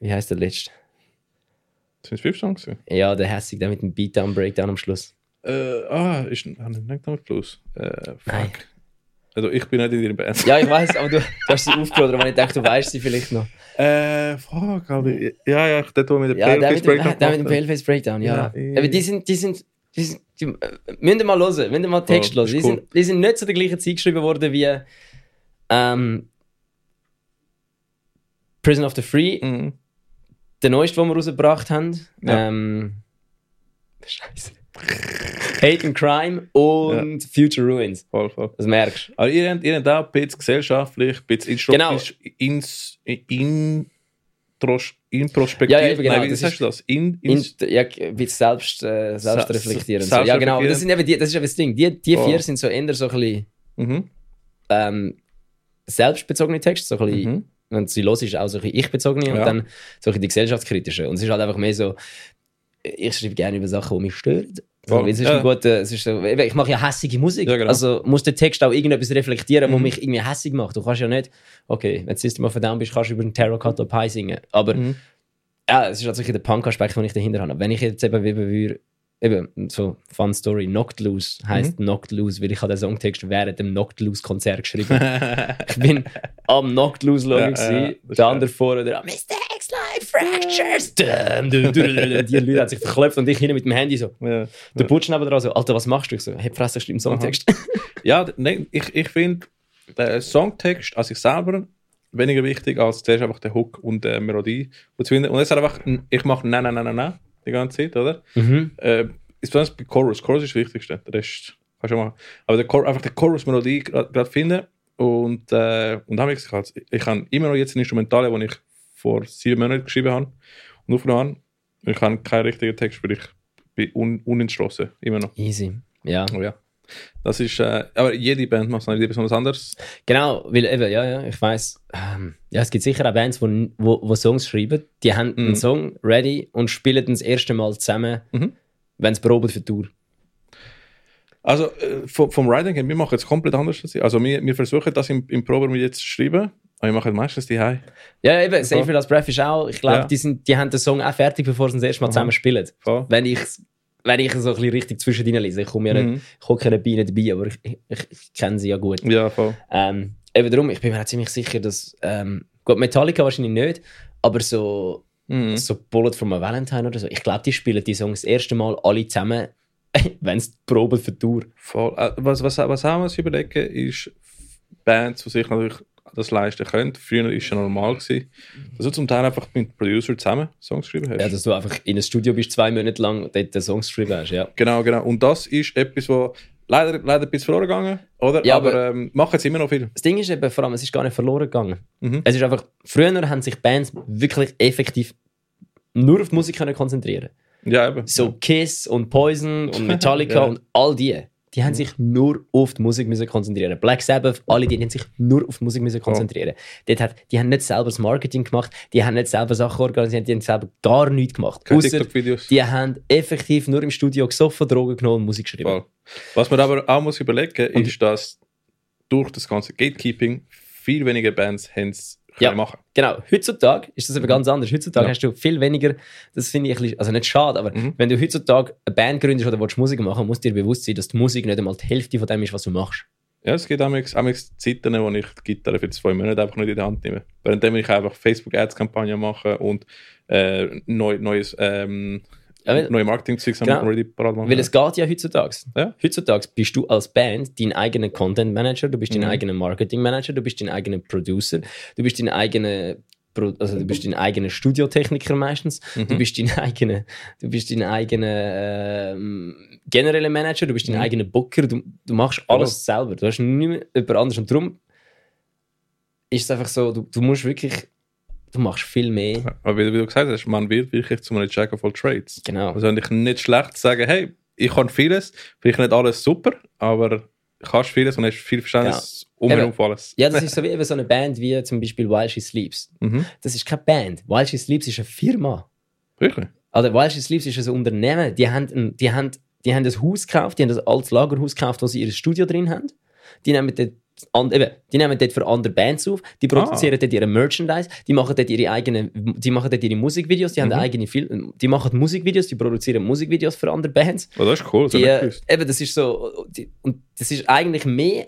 wie heißt der letzte?
Sind es fünf Songs?
Ja, der hässig, der mit dem Beatdown, Breakdown am Schluss.
Äh, ah, ist ah, nicht Knock Plus. Äh, fuck.
Nein.
Also ich bin nicht in ihrer Band.
Ja, ich weiß, aber du, du hast sie aufgeladen, aber ich dachte, du weißt sie vielleicht noch.
Äh, fuck, Alter. Ja, ja, der tut mit der
Ja,
Paleface
mit dem,
Breakdown
der mit dem. Paleface Breakdown, ja.
Ja.
Aber die sind, die sind, die sind, die, äh, müsst ihr mal hören, müsst ihr mal Text
Oh,
hören. Die,
cool.
sind, die sind nicht zu der gleichen Zeit geschrieben worden wie ähm, Prison of the Free,
Mhm.
der neueste, den wir rausgebracht haben.
Ja.
Ähm, Scheiße. Hate and Crime und Future Ruins.
Voll, voll.
Das merkst du.
Aber ihr habt, ihr habt auch ein bisschen gesellschaftlich, ein bisschen
Genau.
introspektiv, ins, intros, introspektiv.
Ja, ja, genau,
Nein, wie
das
du das? In,
In, ja, bisschen selbst, äh, selbstreflektierend.
Se-
so. Ja, genau. Das, sind eben die, das ist eben das Ding. Die, die
Oh.
vier sind so eher so ein bisschen
mhm.
ähm, selbstbezogene Texte, so ein bisschen,
Mhm.
Wenn sie los ist, auch so ein bisschen ich-bezogene und
Ja.
dann so ein bisschen die gesellschaftskritischen. Und es ist halt einfach mehr so, ich schreibe gerne über Sachen, die mich stören. Also, es ist
Ja.
ein guter, es ist so, ich mache ja hässige Musik.
Ja, genau.
Also muss der Text auch irgendetwas reflektieren,
Mhm.
mich irgendwie hässig macht. Du kannst ja nicht, okay, wenn du of a Down bist, kannst du über einen Terracotta Pie singen. Aber
Mhm.
ja, es ist tatsächlich der Punk-Aspekt, den ich dahinter habe. Wenn ich jetzt eben wie würde, eben, so Fun Story, Knocked Loose heisst
Mhm.
Knocked Loose, weil ich habe den Songtext während dem Knocked Loose Konzert geschrieben. ich bin am Knocked Loose Login
ja,
ja,
das ist
der andere vorne, der Mr. X-Life Fractures. Die Leute haben sich verklopft und ich hinten mit dem Handy so.
ja.
Der Butch neben dran so, Alter, was machst du? Ich so, hey, Fresse, ich einen Songtext.
Ja, nein, ich, ich finde den Songtext an sich selber weniger wichtig als zuerst einfach der Hook und die Melodie. Und ist einfach, ich mache nein, nein, nein, nein, nein die ganze Zeit, oder?
mhm.
Äh, ist besonders bei Chorus. Chorus ist das Wichtigste. Der Rest kannst du machen. Aber der Chor, einfach die Chorus-Melodie gerade finden und, äh, und habe ich gesagt, ich habe immer noch jetzt eine Instrumentale, die ich vor sieben Monaten geschrieben habe und aufgenommen habe. Ich habe keinen richtigen Text, weil ich bin un, unentschlossen, immer noch.
Easy. Ja.
Oh ja. Das ist, äh, aber jede Band macht es noch etwas anderes.
Genau, weil eben, ja, ja, ich weiß, ähm, ja, es gibt sicher auch Bands, die wo, wo Songs schreiben, die haben
Mhm.
einen Song ready und spielen ihn das erste Mal zusammen,
Mhm.
wenn sie proben für die Tour.
Also äh, vom, vom Writing her, wir machen es komplett anders. als ich. Also wir, wir versuchen das im, im Probe jetzt zu schreiben, aber wir machen meistens die High.
Ja, eben, Me Das Breath ist auch, ich glaube,
Ja.
die, sind, die haben den Song auch fertig, bevor sie das erste Mal
Aha.
zusammen spielen.
Voll.
Wenn ich wenn ich so ein bisschen richtig zwischendrin lese. Ich komme ja nicht,
Mhm.
ich ja dabei, nicht dabei, aber ich, ich, ich kenne sie ja gut.
Ja, voll.
Ähm, eben darum, ich bin mir auch ziemlich sicher, dass, ähm, gut, Metallica wahrscheinlich nicht, aber so,
Mhm.
so Bullet from a Valentine oder so, ich glaube, die spielen die Songs das erste Mal alle zusammen, <laughs> wenn sie proben für die Tour.
Voll. Äh, Was, was, was auch muss überlegen, ist Bands, die sich natürlich das leisten können. Früher war es ja normal, gewesen, dass du zum Teil einfach mit Producer zusammen Songs geschrieben hast.
Ja, dass du einfach in einem Studio bist, zwei Monate lang dort Songs geschrieben hast, ja.
Genau, genau. Und das ist etwas, wo leider, leider ein bisschen verloren gegangen, oder?
Ja,
aber
aber-
ähm, machen jetzt immer noch viel.
Das Ding ist eben vor allem, es ist gar nicht verloren gegangen.
Mhm.
Es ist einfach, früher haben sich Bands wirklich effektiv nur auf die Musik können konzentrieren
Ja, eben.
So Kiss und Poison und Metallica <laughs>
Ja.
und all die, die haben sich nur auf die Musik müssen konzentrieren. Black Sabbath, alle die, die haben sich nur auf die Musik müssen konzentrieren. Dort hat, die haben nicht selber das Marketing gemacht, die haben nicht selber Sachen organisiert, die haben selber gar nichts gemacht. Ausser, die haben effektiv nur im Studio gesoffen, Drogen genommen und Musik geschrieben.
Voll. Was man aber auch muss überlegen
Und-
ist, dass durch das ganze Gatekeeping viel weniger Bands haben es
Ja.
machen
Genau, heutzutage ist das aber ganz anders. Heutzutage
Ja.
hast du viel weniger, das finde ich ein bisschen, also nicht schade, aber
Mhm.
wenn du heutzutage eine Band gründest oder willst Musik machen, musst du dir bewusst sein, dass die Musik nicht einmal die Hälfte von dem ist, was du machst.
Ja, es gibt amigs Zeiten, wo ich die Gitarre für zwei Monate einfach nicht in die Hand nehme. Währenddem ich einfach Facebook-Ads-Kampagnen mache und äh, neu, neues, ähm,
Ja, weil-
neue Marketing-Zeugs
Genau.
am ready parat machen.
Weil es geht ja heutzutage.
Ja.
Heutzutage bist du als Band dein eigener Content Manager, du bist dein
Mhm.
eigener Marketing Manager, du bist dein eigener Producer, du bist dein eigener also du bist dein eigener Studiotechniker meistens, du
Mhm.
bist dein eigener, du bist dein eigener ähm, genereller Manager, du bist dein
Mhm.
eigener Booker, du, du machst alles selber, du hast nicht mehr jemand anderes und darum ist es einfach so, du, du musst wirklich, du machst viel mehr.
Aber wie, wie du gesagt hast, man wird wirklich zu einem Jack of all Trades.
Genau.
Also eigentlich nicht schlecht zu sagen, hey, ich kann vieles, vielleicht nicht alles super, aber kannst vieles und hast viel Verständnis umherum auf alles.
Ja, das ist so wie eben so eine Band wie zum Beispiel While She Sleeps.
Mhm.
Das ist keine Band. While She Sleeps ist eine Firma.
Wirklich?
Also While She Sleeps ist ein Unternehmen. Die haben, ein, die haben, die haben ein Haus gekauft, die haben ein altes Lagerhaus gekauft, wo sie ihr Studio drin haben. Die nehmen dort, an, eben, die nehmen dort für andere Bands auf, die produzieren dort ihre Merchandise, die machen dort ihre eigenen, die machen dort ihre Musikvideos, die haben
Mhm.
eigene Film, die machen Musikvideos, die produzieren Musikvideos für andere Bands.
Oh, das ist cool, das
Die, äh, eben, das ist so, die, und das ist eigentlich mehr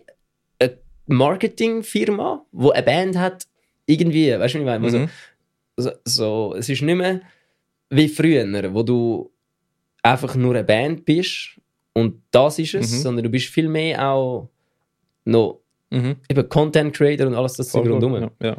eine Marketingfirma, wo eine Band hat, irgendwie, weißt du, wie ich meine? Wo
Mhm.
So, so, so, es ist nicht mehr wie früher, wo du einfach nur eine Band bist und das ist es,
Mhm.
sondern du bist viel mehr auch noch
Mhm.
eben Content Creator und alles das rundum.
Ja, ja.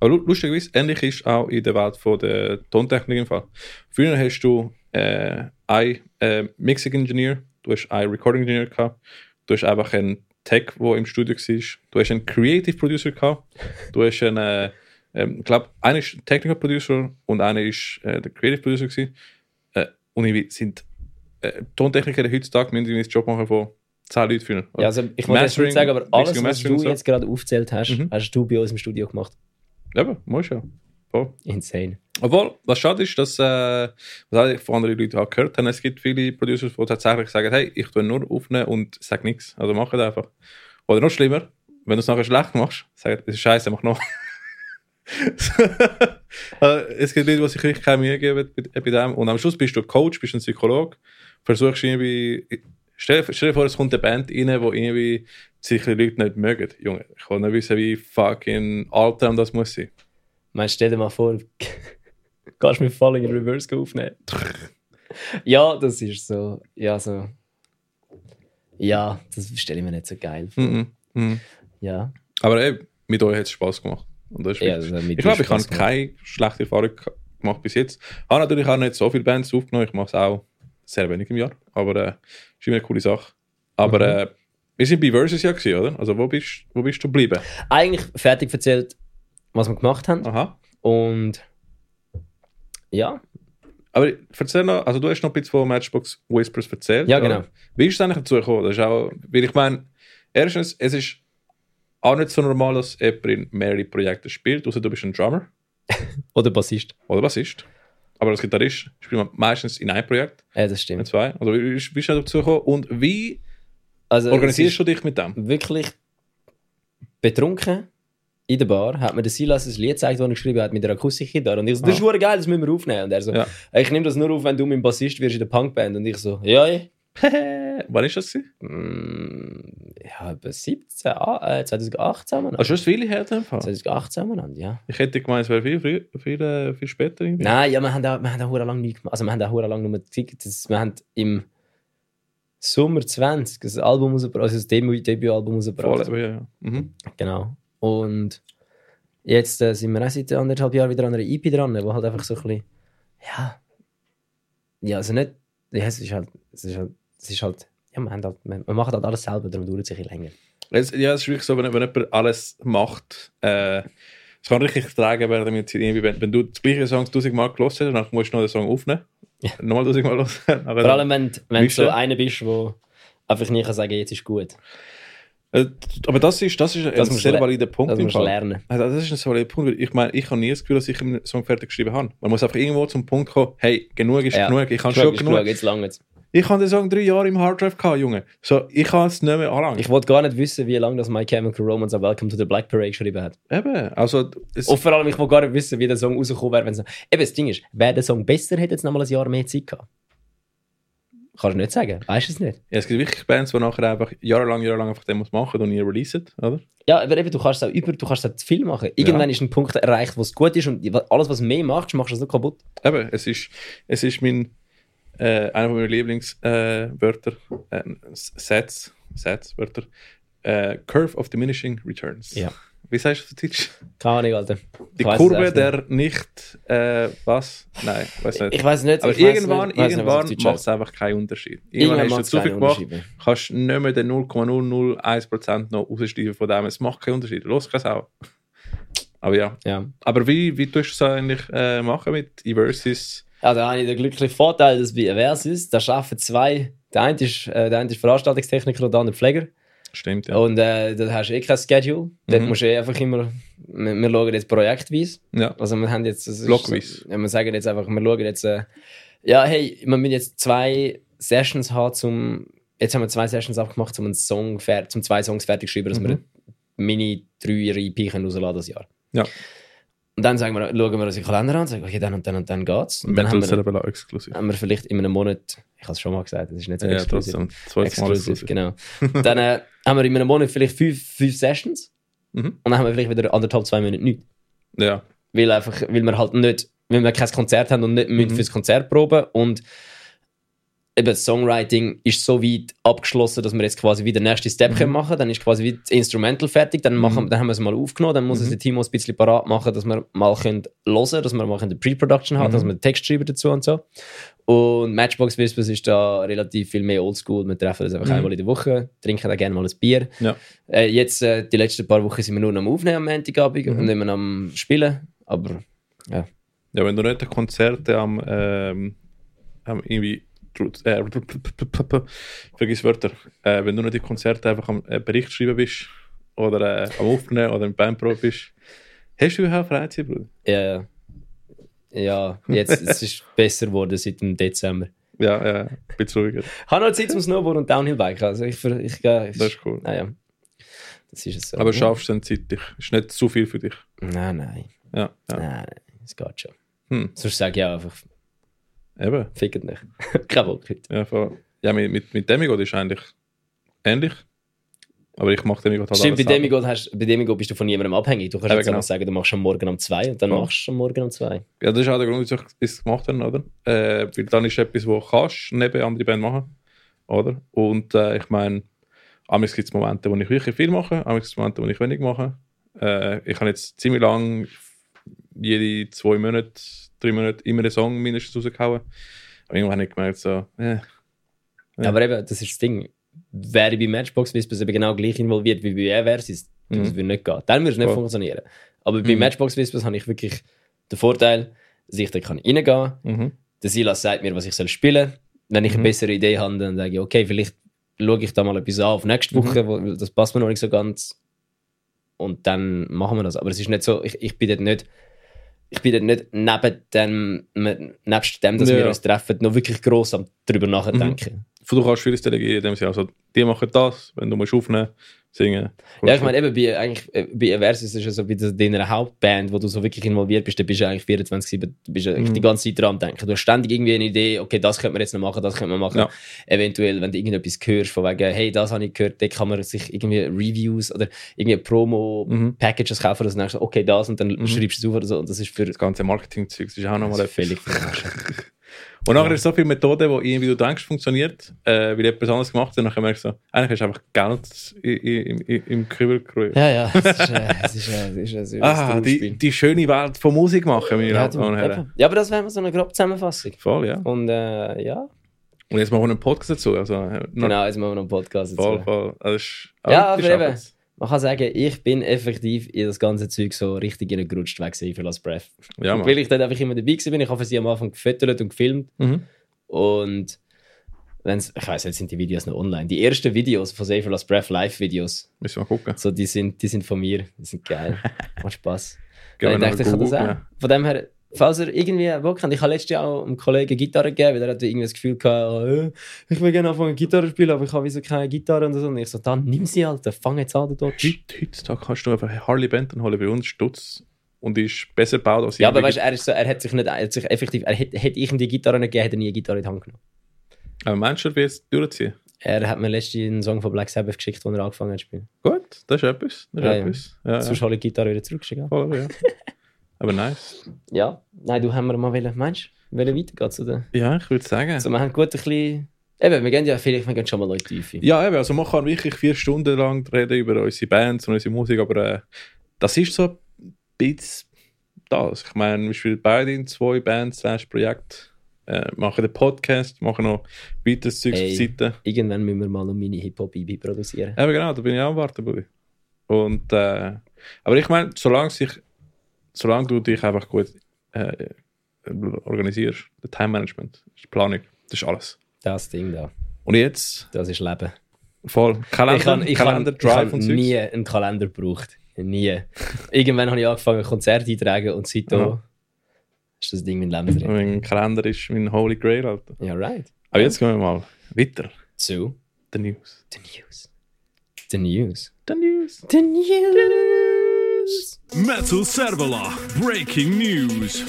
Aber lu- lustigerweise, ähnlich ist auch in der Welt von der Tontechnik im Fall. Früher hast du äh, einen äh, Mixing Engineer, du hast einen Recording Engineer gehabt, du hast einfach einen Tech, der im Studio war, du hast einen Creative Producer gehabt, du hast einen, äh, ähm, ich glaube, einer ist Technical Producer und einer ist äh, der Creative Producer gewesen. Äh, und irgendwie sind äh, Tontechniker heutzutage müssen einen Job machen von 10 Leuten führen.
Ja, also ich wollte jetzt nicht sagen, aber alles, was du
so.
jetzt gerade aufgezählt hast,
Mhm.
hast du bei uns im Studio gemacht.
Eben, muss ja. Voll.
Insane.
Obwohl, was schade ist, dass, äh, was ich von anderen Leuten auch gehört habe, es gibt viele Producers, die tatsächlich sagen, hey, ich tue nur aufnehmen und sag nichts. Also mach es einfach. Oder noch schlimmer, wenn du es nachher schlecht machst, sag, das ist scheiße, mach noch. Äh, <laughs> es gibt Leute, die sich wirklich keine Mühe geben bei, bei dem. Und am Schluss bist du Coach, bist ein Psychologe, versuchst irgendwie, stell, stell dir vor, es kommt eine Band rein, wo irgendwie sich die Leute nicht mögen. Junge, ich kann nicht wissen, wie fucking Albtraum das muss sein.
Meinst, stell dir mal vor, <laughs> kannst du mit Falling in Reverse aufnehmen? <laughs> ja, das ist so. Ja, so. Ja, das stelle ich mir nicht so geil vor.
Mhm. Mhm.
Ja.
Aber ey, mit euch hat es Spaß gemacht. Und das ist
ja mit
ich glaube, ich habe keine schlechte Erfahrung ge- gemacht bis jetzt. Ich habe natürlich auch nicht so viele Bands aufgenommen. Ich mache es auch sehr wenig im Jahr. Aber äh, ist immer eine coole Sache. Aber
Mhm.
äh, wir sind bei Versus ja gewesen, oder? Also wo bist, wo bist du geblieben?
Eigentlich fertig erzählt, was wir gemacht haben.
Aha.
Und ja,
Aber erzähl noch, also du hast noch ein bisschen von Matchbox Whispers erzählt.
Ja, genau.
Wie ist es eigentlich dazu gekommen? Das ist auch, weil ich meine, erstens, es ist auch nicht so normal, dass jemand in mehrere Projekte spielt, außer du bist ein Drummer <laughs>
oder Bassist.
oder Bassist. Aber als Gitarrist spielt man meistens in einem Projekt,
Ja, das
in
stimmt.
zwei. Also wie bist du dazu gekommen und wie
Also,
organisierst du dich mit dem?
wirklich betrunken in der Bar, hat mir der Silas ein Lied gezeigt, das er geschrieben hat mit der Akustikgitarre. Und ich so, das ist
Ah.
verdammt geil, das müssen wir aufnehmen. Und er so,
Ja.
ich nehme das nur auf, wenn du mein Bassist wirst in der Punkband. Und ich so, ja. <laughs>
Wann ist das? gewesen?
Mm, Ja, etwa 17, ah, äh, 2018 haben wir
Ah, schon viele her in dem Fall.
2018 haben wir noch, ja.
Ich hätte gemeint, es wäre viel, früher- viel, äh, viel später. Irgendwie.
Nein, ja, wir haben auch, wir haben auch verdammt lang nichts gemacht. Also wir haben auch verdammt lang nur Tickets. Wir haben im Sommer 20 das Album rausgebracht, also das Debütalbum rausgebracht.
Voll, ja, ja. Mhm.
Genau. Und jetzt äh, sind wir auch seit anderthalb Jahren wieder an einer EP dran, wo halt einfach so ein bisschen, ja, ja, also nicht, ja, es ist halt, es ist halt, es ist halt, ja, wir, haben halt, wir wir machen halt alles selber, darum dauert es ein bisschen länger.
Es, ja, es ist wirklich so, wenn, wenn jemand alles macht, äh, es kann richtig tragen werden, wenn, wenn du das gleiche Song tausendmal gelost hast, dann musst du noch den Song aufnehmen.
Ja.
Nochmal tausendmal los.
Vor allem, wenn, wenn du so einer bist, der einfach nicht kann sagen jetzt ist gut.
Äh, aber das ist, das ist ein
Das musst
sehr valider Punkt.
Das musst lernen.
Also das ist ein solider Punkt, weil ich meine, ich habe nie das Gefühl, dass ich einen Song fertig geschrieben habe. Man muss einfach irgendwo zum Punkt kommen, hey, genug ist
Ja.
genug, ich
Schau,
schon genug.
genug, jetzt lange jetzt.
Ich habe den Song drei Jahre im Harddrive gehabt, Junge. So, ich kann es nicht mehr anlangen.
Ich wollte gar nicht wissen, wie lange das My Chemical Romance an Welcome to the Black Parade geschrieben hat.
Eben, also, es,
Und vor allem, ich wollte gar nicht wissen, wie der Song rausgekommen wäre. Wenn so, eben, das Ding ist, wäre der Song besser, hätte jetzt noch mal ein Jahr mehr Zeit gehabt. Kannst du nicht sagen. Weißt du es nicht?
ja, es gibt wirklich Bands, die nachher einfach jahrelang, jahrelang einfach Demos machen und nie releasen, oder?
Ja, aber eben, du kannst es auch über, du kannst es auch zu viel machen. Irgendwann ist ein Punkt erreicht, wo es gut ist und alles, was mehr machst, machst du es so kaputt.
Eben, es ist, es ist mein, äh, einer meiner Lieblingswörter, äh, äh, Sätze, Sätze, Wörter, äh, Curve of Diminishing Returns.
Ja.
Wie sagst du auf Deutsch?
Keine Ahnung, Alter.
Die
Ich es
Kurve der nicht, äh, was? Nein, weiß nicht.
Ich weiß nicht.
Aber irgendwann,
nicht,
irgendwann macht es einfach keinen Unterschied.
Irgendwann
Irgendwann hast du zu viel gemacht, kannst nicht mehr den 0,001% noch raussteigen von dem. Es macht keinen Unterschied. Los, keine Sau. Aber ja.
Ja.
Aber wie, wie tust du es eigentlich äh, machen mit Eversys?
Da habe ich den glücklichen Vorteil, dass bei Versus, da arbeiten zwei. Der eine ist, äh, der eine ist Veranstaltungstechniker und der andere Pfleger.
Stimmt, ja.
Und äh, da hast du eh kein Schedule. Dort
Mhm.
musst du eh einfach immer. Wir, wir schauen jetzt projektweise.
ja.
Also wir haben jetzt. das
Blockweise.
So, ja, wir sagen jetzt einfach, wir schauen jetzt. Äh, ja, hey, wir müssen jetzt zwei Sessions haben, zum. Jetzt haben wir zwei Sessions abgemacht, um einen Song zum zwei Songs fertig zu schreiben, dass
Mhm.
wir eine Mini 3 EP können rausladen das Jahr.
Ja.
Und dann sagen wir, schauen wir uns den Kalender an und sagen, okay, dann und dann und dann geht's. Und dann haben wir,
exklusiv.
haben wir vielleicht in einem Monat, ich habe es schon mal gesagt, das ist nicht so
Ja,
exklusiv.
trotzdem.
Exclusive,
exklusiv.
genau. <laughs> dann äh, haben wir in einem Monat vielleicht fünf, fünf Sessions
Mhm.
und dann haben wir vielleicht wieder anderthalb, zwei Minuten nichts.
Ja.
Weil, einfach, weil wir halt nicht, weil wir kein Konzert haben und nicht
Mhm.
fürs Konzert proben und eben das Songwriting ist so weit abgeschlossen, dass wir jetzt quasi wieder den nächsten Step
Mhm.
können machen Dann ist quasi wie das Instrumental fertig, dann, machen,
Mhm.
dann haben wir es mal aufgenommen, dann muss
Mhm.
es der Timo ein bisschen parat machen, dass wir mal können hören dass wir mal eine Pre-Production haben,
Mhm.
dass wir den Text schreiben dazu und so. Und Matchbox Whispers ist da relativ viel mehr oldschool. Wir treffen uns einfach
Mhm.
einmal in der Woche, trinken da gerne mal ein Bier.
Ja.
Äh, jetzt, äh, die letzten paar Wochen sind wir nur am Aufnehmen am Montagabend
Mhm.
und nicht mehr am Spielen. Aber
Ja, wenn du nicht Konzerte am, ähm, am irgendwie, äh, vergiss Wörter, äh, wenn du nicht die Konzerte einfach am äh, Bericht schreiben bist oder äh, am Aufnehmen oder im Bandprobe bist, hast du überhaupt Freizeit, Bruder?
ja, ja. Ja, jetzt es ist <laughs> besser geworden seit dem Dezember.
Ja, ja, ein bisschen ruhiger.
Ich habe noch Zeit zum Snowboard und Downhillbike. Also ich, ver- ich, gehe.
Das ist cool.
Naja. Das ist es so.
Aber schaffst du dann zeitlich? Ist nicht zu viel für dich.
Nein, nein.
Ja, ja.
Nein, nein. Es geht schon.
Hm.
Sonst sage ich auch einfach,
Eben.
fickt nicht. <laughs> Kein heute.
Ja, voll. ja mit, mit, mit Demigod ist eigentlich ähnlich. Aber ich mache Demigod halt
Stimmt, bei. Demigod, hast, bei Demigod bist du von niemandem abhängig. Du kannst
Ja,
jetzt
genau.
sagen, du machst am Morgen um zwei und dann
Ja.
machst du am Morgen um zwei.
Ja, das ist auch der Grund, wieso ich es gemacht habe, oder? Äh, weil dann ist etwas, du kannst neben andere Band machen, oder? Und äh, ich meine, amigs gibt es Momente, wo ich wirklich viel mache, amigs gibt Momente, wo ich wenig mache. Äh, ich habe jetzt ziemlich lang jede zwei Monate, drei Monate immer einen Song mindestens rausgehauen. Aber irgendwann habe ich gemerkt, so, äh, Ja.
Aber eben, das ist das Ding. Wäre ich bei Matchbox Whispers eben genau gleich involviert wie bei Airversis, das
Mhm.
würde nicht gehen. Dann würde es nicht
Voll.
funktionieren. Aber bei
Mhm.
Matchbox Whispers habe ich wirklich den Vorteil, dass ich da kann reingehen
mhm.
Der Silas sagt mir, was ich soll spielen soll. Wenn ich eine
Mhm.
bessere Idee habe, dann sage ich, okay, vielleicht schaue ich da mal etwas an auf nächste
Mhm.
Woche, wo, das passt mir noch nicht so ganz. Und dann machen wir das. Aber es ist nicht so, ich, ich bin dort nicht, ich bin dort nicht neben dem, nebst dem, dass
Ja.
wir uns treffen, noch wirklich gross am drüber nachdenken.
Du kannst vieles delegieren, in dem Sinne, also, die machen das, wenn du musst aufnehmen, singen.
Ja, ich meine, eben bei, eigentlich, äh, bei Aversus ist es so bei deiner Hauptband, wo du so wirklich involviert bist, da bist du eigentlich 24-7, du bist eigentlich
Mhm.
die ganze Zeit dran denken. Du hast ständig irgendwie eine Idee, okay, das könnte man jetzt noch machen, das könnte man machen.
Ja.
Eventuell, wenn du irgendetwas hörst, von wegen, hey, das habe ich gehört, da kann man sich irgendwie Reviews oder irgendwie
Mhm.
Promo-Packages kaufen, dass du denkst, okay, das und dann
Mhm.
schreibst du es auf oder so. Und das ist für
das ganze Marketing-Zeug, ist auch nochmal
völlig verarschen. <laughs>
Und nachher ist so viele Methoden, die irgendwie du denkst, funktioniert, äh, weil etwas anderes gemacht hat. Und dann merkst du so, eigentlich du einfach Geld im, im, im Kübel gerührt.
Ja, ja, <laughs> es ist, äh, es ist, äh, es ist, äh, ist
ah, die, die schöne Welt von Musik machen, meine
ja,
Damen und Herren.
ja, aber das wäre so eine grobe Zusammenfassung.
Voll, ja.
Und äh, ja,
Und jetzt machen wir einen Podcast dazu. Also, äh,
genau, jetzt machen wir noch einen Podcast
Voll,
dazu.
voll. Also, das ist,
Ja, aber
ist
eben. Man kann sagen, ich bin effektiv in das ganze Zeug so richtig reingerutscht weg für Last Breath.
Ja.
Weil ich dort einfach immer dabei bin. Ich habe sie am Anfang gefüttert und gefilmt.
Mhm.
Und wenn's, ich weiß jetzt sind die Videos noch online. Die ersten Videos von Save Last Breath, Live-Videos,
Müssen wir gucken.
so, die, sind, die sind von mir. Die sind geil. Macht Spaß.
Wir
ich dachte, ich kann das auch. Von dem her, falls ihr irgendwie Bock habt, ich habe letztes Jahr auch einem Kollegen Gitarre gegeben, weil er hatte irgendwie das Gefühl gehabt, äh, ich will gerne anfangen Gitarre zu spielen, aber ich habe wieso keine Gitarre und so. Und ich so, dann nimm sie, Alter, fang jetzt an, du Dodge.
Heut- Heutzutage kannst du einfach Harley Benton holen bei uns, Stutz. Und ist besser gebaut als
Ja, aber weißt du, er, ist so, er hat sich nicht, er hat sich effektiv, er hätte, hätte ich ihm die Gitarre nicht gegeben, hätte er nie eine Gitarre in die Hand genommen.
Aber meinst du, wie jetzt durchziehen?
Er hat mir letztens einen Song von Black Sabbath geschickt, den er angefangen hat zu spielen.
Gut, das ist etwas. Das ist
Ja,
etwas. Ja, ja.
Sonst habe ich die Gitarre wieder zurückgeschickt.
Voll, ja. <laughs> aber nice.
Ja, nein, du haben wir mal wollen, meinst du, wollen weitergehen zu den...
Ja, ich würde sagen.
Also wir haben gut ein bisschen... Eben, wir gehen ja vielleicht, wir gehen schon mal Leute tief.
Ja, eben, also man kann wirklich vier Stunden lang reden über unsere Bands und unsere Musik, aber äh, das ist so ein bisschen das. Ich meine, wir spielen beide in zwei Bands, slash Projekt, äh, machen den Podcast, machen noch weiteres Zeug auf
Ey.
die Seite.
Irgendwann müssen wir mal noch meine Hip-Hop-Bibi produzieren.
Eben genau, da bin ich auch am Warten, Buddy. Und, äh, aber ich meine, solange, sich, solange du dich einfach gut äh, organisierst, das Time-Management, die Planung, das ist alles.
Das Ding da,
Und jetzt
das ist Leben.
voll Kalender,
ich habe ich
Kalender,
ich
Drive
hab
und Zeugs.
nie einen Kalender gebraucht. Nie. <laughs> Irgendwann habe ich angefangen, Konzerte eintragen und seitdem
Ja.
ist das Ding mein Leben drin.
Mein Kalender ist mein Holy Grail, Alter.
Ja, right.
Aber jetzt gehen wir mal weiter.
So,
The News.
the news. The news.
The News.
The news.
Metal Servola, breaking news.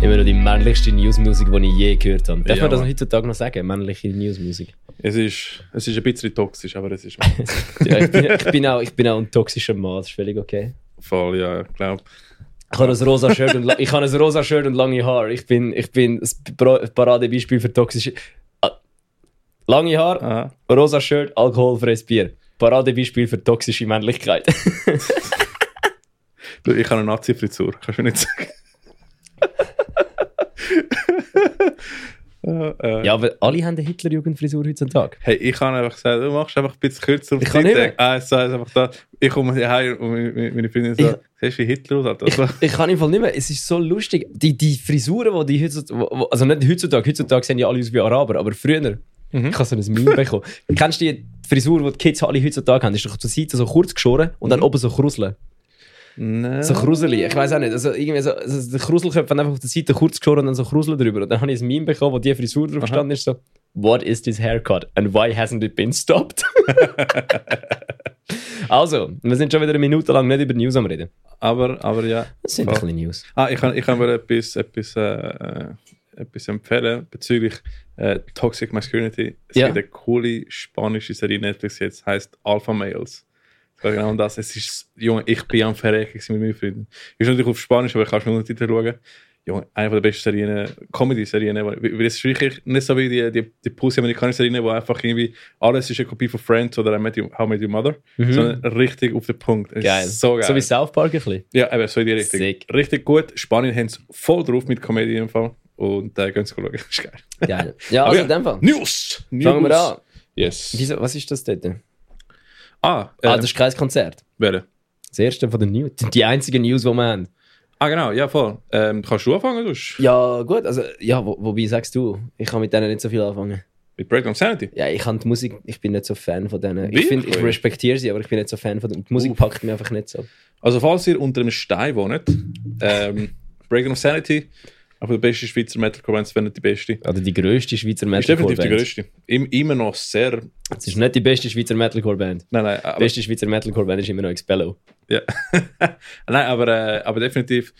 Immer noch die männlichste Newsmusik, die ich je gehört habe. Darf
Ja,
man das heutzutage noch sagen? Männliche Newsmusik.
Es ist, es ist ein bisschen toxisch, aber es ist <laughs>
ja, ich, bin, ich, bin auch, ich bin auch ein toxischer Mann, das ist völlig okay.
voll, ja, ich glaube.
Ich habe ein rosa Shirt und, ich habe ein rosa Shirt und lange Haare. Ich bin, ich bin das Paradebeispiel für toxische... Lange Haare,
Aha.
rosa Shirt, alkoholfreies Bier. Paradebeispiel für toxische Männlichkeit. <laughs>
Du, ich habe eine Nazi-Frisur, kannst du mir nicht sagen. <laughs> <laughs> äh, äh,
Ja, aber alle haben eine Hitlerjugendfrisur heutzutage.
Hey, ich kann einfach sagen, du machst einfach ein bisschen kürzer auf
Ich kann nicht mehr.
Ah, so, also einfach da. Ich komme hier heim und meine meine Freundin sagt, siehst du wie Hitler aus? Alter?
Ich,
Also,
ich kann im Fall nicht mehr. Es ist so lustig. Die, die Frisuren, die die heutzutage, also nicht heutzutage, heutzutage sehen ja alle aus wie Araber, aber früher,
Mhm.
ich habe so ein Meme <laughs> bekommen. Kennst du die Frisur, die die Kids alle heutzutage haben? Ist doch zur Seite so kurz geschoren und
Mhm.
dann oben so Kruseln.
Nein.
So Kruseli. Ich weiß auch nicht. Also irgendwie so, also der Kruselköpfe einfach auf der Seite kurz geschoren und dann so Kruseln drüber. Und dann habe ich ein Meme bekommen, wo die Frisur drauf
Aha.
stand, ist so, What is this haircut and why hasn't it been stopped? <laughs> <laughs> also, wir sind schon wieder eine Minute lang nicht über News am Reden.
Aber, aber ja.
Das sind ein bisschen News.
Ah, ich kann, ich kann mir etwas, etwas, äh, äh, etwas empfehlen bezüglich äh, Toxic Masculinity. Es
Ja.
gibt eine coole spanische Serie Netflix jetzt, heißt Alpha Males. Genau das. Es ist, Junge, ich bin am Verrecken mit meinen Freunden. Ist natürlich auf Spanisch, aber ich kann schon Untertitel schauen. Junge, eine der besten Serien, Comedy-Serien, weil es ist wirklich nicht so wie die, die, die Pussy-amerikanische Serien, wo einfach irgendwie alles ist eine Kopie von Friends oder I Met Your- How I Met Your Mother,
Mhm.
sondern richtig auf den Punkt.
Geil.
So geil.
So wie South Park ein bisschen.
Ja, eben, so in die Richtung.
Sick.
Richtig gut. Spanien haben es voll drauf mit Comedy im Fall. Und äh, gehen Sie schauen. Das <laughs> ist geil.
Geil. Ja, also
ja.
in dem Fall.
News! News.
Fangen wir an.
Yes.
Wieso, was ist das dort?
Ah, äh,
ah, das ist kein Konzert.
wer?
Das erste von den News. Die einzigen News, die wir haben.
Ah, genau, ja, voll. Ähm, kannst du anfangen, du?
Ja, gut. Also, ja, wo, wobei sagst du, ich kann mit denen nicht so viel anfangen.
Mit Breakdown Sanity?
Ja, ich kann die Musik, ich bin nicht so Fan von denen. Ich, find, ich respektiere sie, aber ich bin nicht so Fan von denen. Die Musik
Uff.
packt mir einfach nicht so.
Also, falls ihr unter einem Stein wohnt, ähm, Breakdown Sanity, aber die beste Schweizer Metalcore-Band, wenn nicht die beste.
Oder die grösste Schweizer
Ist definitiv die größte. Im, immer noch sehr.
Es ist nicht die beste Schweizer Metalcore-Band.
Nein, nein,
Die
aber,
beste Schweizer Metalcore-Band ist immer noch Expello.
ja. <laughs> nein, aber, äh, aber definitiv,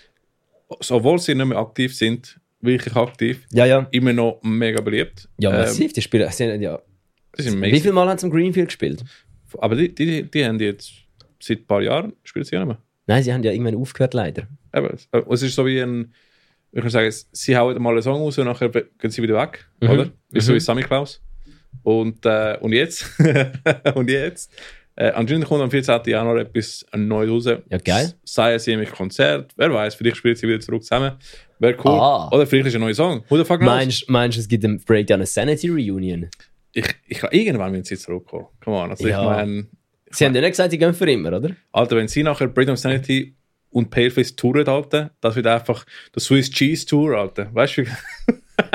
obwohl sie nicht mehr aktiv sind, wirklich aktiv,
Ja, ja.
immer noch mega beliebt.
Ja,
Ähm,
massiv. Die spielen, sie ja.
das ist
Wie viele Mal haben sie im Greenfield gespielt?
Aber die, die, die haben jetzt seit ein paar Jahren, spielen sie ja nicht mehr.
Nein, sie haben ja irgendwann aufgehört, leider.
Es- äh, es ist so wie ein, ich kann sagen, sie hauen mal einen Song raus und nachher gehen sie wieder weg,
Mhm.
oder? Wie so
Mhm.
wie Sammy Klaus. Und, äh, und jetzt, <laughs> und jetzt, äh, anscheinend kommt am 14. Januar etwas Neues raus.
Ja, geil.
Sei es irgendwie Konzert, wer weiß, vielleicht spielen sie wieder zurück zusammen. Wäre cool.
Ah.
Oder vielleicht ist ein neuer Song. Who the fuck knows?
Meinst meinst du, es gibt einen Breakdown, eine Sanity Reunion?
Ich, ich, irgendwann müssen sie zurückkommen. Come on. Also
Ja.
ich meine,
Sie haben ja nicht gesagt, sie gehen für immer, oder?
Alter, wenn sie nachher Breakdown Sanity und Paleface touren, Alter, das wird einfach der Swiss Cheese Tour, Alter. Weißt du, wie- <laughs>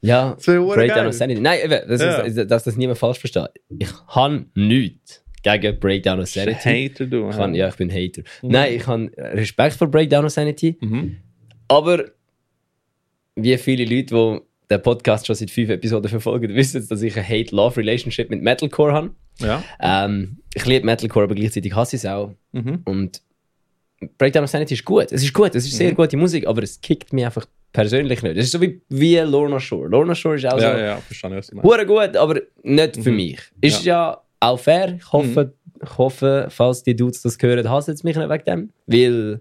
Ja, Breakdown of Sanity. Nein, eben, das
Ja.
ist, dass das niemand falsch versteht. Ich habe nichts gegen Breakdown of Sanity.
Hater, du.
Ich kann, ja, ich bin Hater. Nein, ich habe Respekt vor Breakdown of Sanity.
Mhm.
Aber wie viele Leute, die den Podcast schon seit fünf Episoden verfolgen, wissen, dass ich eine Hate-Love-Relationship mit Metalcore habe.
Ja.
Ähm, ich liebe Metalcore, aber gleichzeitig hasse ich es auch.
Mhm.
Und Breakdown of Sanity ist gut. Es ist gut, es ist sehr
Mhm.
gute Musik, aber es kickt mich einfach persönlich nicht. Es ist so wie, wie Lorna Shore. Lorna Shore ist auch
ja,
so
ja, ja, meinst.
hure gut, aber nicht für
Mhm.
mich. Ist ja. auch fair. Ich hoffe, ich hoffe, falls die Dudes das hören, hassen sie mich nicht wegen dem. Weil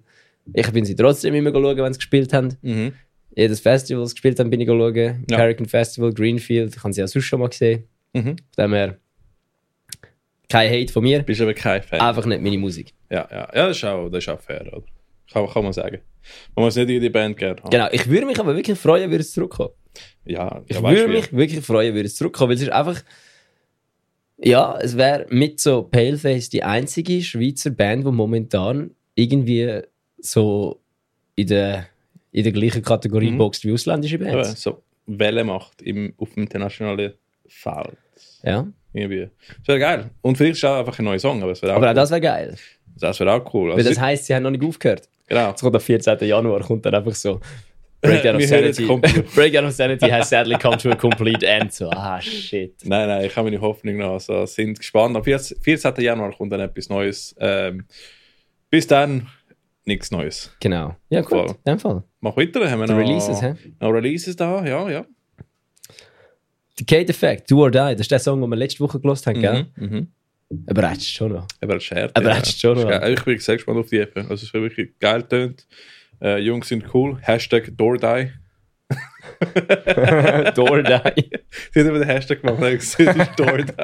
ich bin sie trotzdem immer schauen, wenn sie gespielt haben.
Mhm.
Jedes Festival, das gespielt haben, bin ich schauen.
Ja.
Hurricane Festival, Greenfield, ich habe sie auch sonst schon mal gesehen.
Mhm.
Von dem her, kein Hate von mir,
Bist aber kein Fan.
einfach nicht meine Musik.
Ja, ja. ja das, ist auch, das ist auch fair, oder? Kann, kann man sagen. Man muss nicht jede Band gerne haben.
Genau, ich würde mich aber wirklich freuen, würde es zurückkommen.
Ja,
Ich
ja
würde mich wirklich freuen, würde es zurückkommen, weil es ist einfach. Ja, es wäre mit so Paleface die einzige Schweizer Band, die momentan irgendwie so in der, in der gleichen Kategorie
Mhm.
boxt wie ausländische Bands.
so Welle macht im, auf dem internationalen Feld.
Ja.
Irgendwie. Das wäre geil. Und vielleicht ist auch einfach ein neuer Song, aber das wäre auch,
Aber auch
cool.
das wäre geil.
das wäre auch cool.
Weil
Also,
das heisst, sie haben noch nicht aufgehört.
genau.
Jetzt kommt am 14. Januar, kommt dann einfach so. Breakdown <laughs> of Sanity. <laughs> Breakdown of Sanity has sadly come to a complete end. So, ah, shit.
Nein, nein, ich habe meine Hoffnung noch. Also, sind gespannt. Am 14. 14. Januar kommt dann etwas Neues. Ähm, bis dann nichts Neues.
Genau. Ja, gut.
Voll.
In dem Fall.
Mach weiter. Haben wir noch
Releases, hä?
noch Releases da? Ja, ja.
Decade Effect, Do or Die, das ist der Song, den wir letzte Woche gelost haben, gell?
Mhm. Mhm.
Überrascht schon noch.
Aber
hast du schon noch.
Ich bin sehr gespannt auf die App. Also, es ist wirklich geil tönt. Äh, Jungs sind cool. Hashtag DoorDie.
Do or Die. <laughs> <laughs>
Sie haben immer den Hashtag gemacht. haben gesagt, es ist DoorDie. <laughs>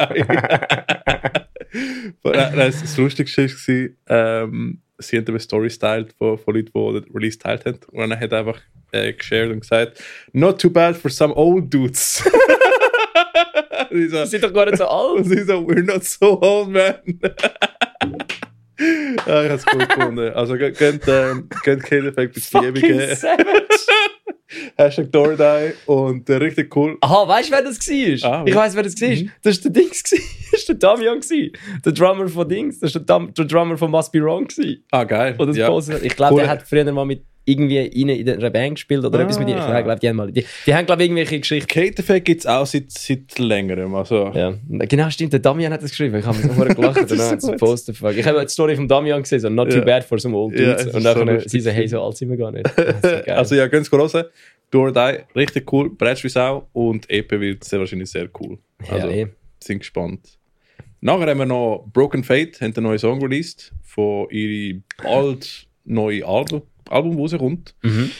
Nein, das, das Lustigste war, ähm, sie haben eine Story styled von, von Leuten, die den Release geteilt haben. Und dann hat er einfach äh, geshared und gesagt, not too bad for some old dudes. <laughs> Ich so,
Die sind doch gar nicht so alt.
und sie so, we're not so old, man. <laughs> ja, ich hab's cool gefunden. Also, ge- geht, ähm, Kid Effect Beziehungen.
savage. <laughs>
Hashtag Doordie und äh, richtig cool.
Aha, weißt du, wer das war?
Ah,
ich weiß, wer das war.
Mhm.
Das war der Dings. <laughs> Das war der Damian. Der Drummer von Dings. Das war der, Dam- der Drummer von Must Be Wrong.
Ah, geil.
Oder das
ja.
Poster. Ich glaube,
Cool.
der hat früher mal mit irgendwie ihnen in einer Band gespielt oder
Ah.
etwas mit ihnen. Ich glaube, die haben mal. Die, die haben, glaube ich, irgendwelche Geschichten.
Kate Effect gibt es auch seit, seit längerem. Also,
Ja, genau, stimmt. Der Damian hat das geschrieben. Ich habe so vorher gelacht. <laughs> Danach
so.
Ich habe die Story von Damian gesehen, so not too
Ja.
bad for some old dudes.
es ist
und
so
dann
lustig.
sie so, hey, so alt sind wir gar nicht. So
also ja, ganz groß. Do or Die, richtig cool. Wie Sau und EP wird sehr wahrscheinlich sehr cool. Also,
ja, eh.
sind gespannt. Nachher haben wir noch Broken Fate, haben einen neuen Song released von ihrem bald neuen Album, Album, rauskommt.
Mhm.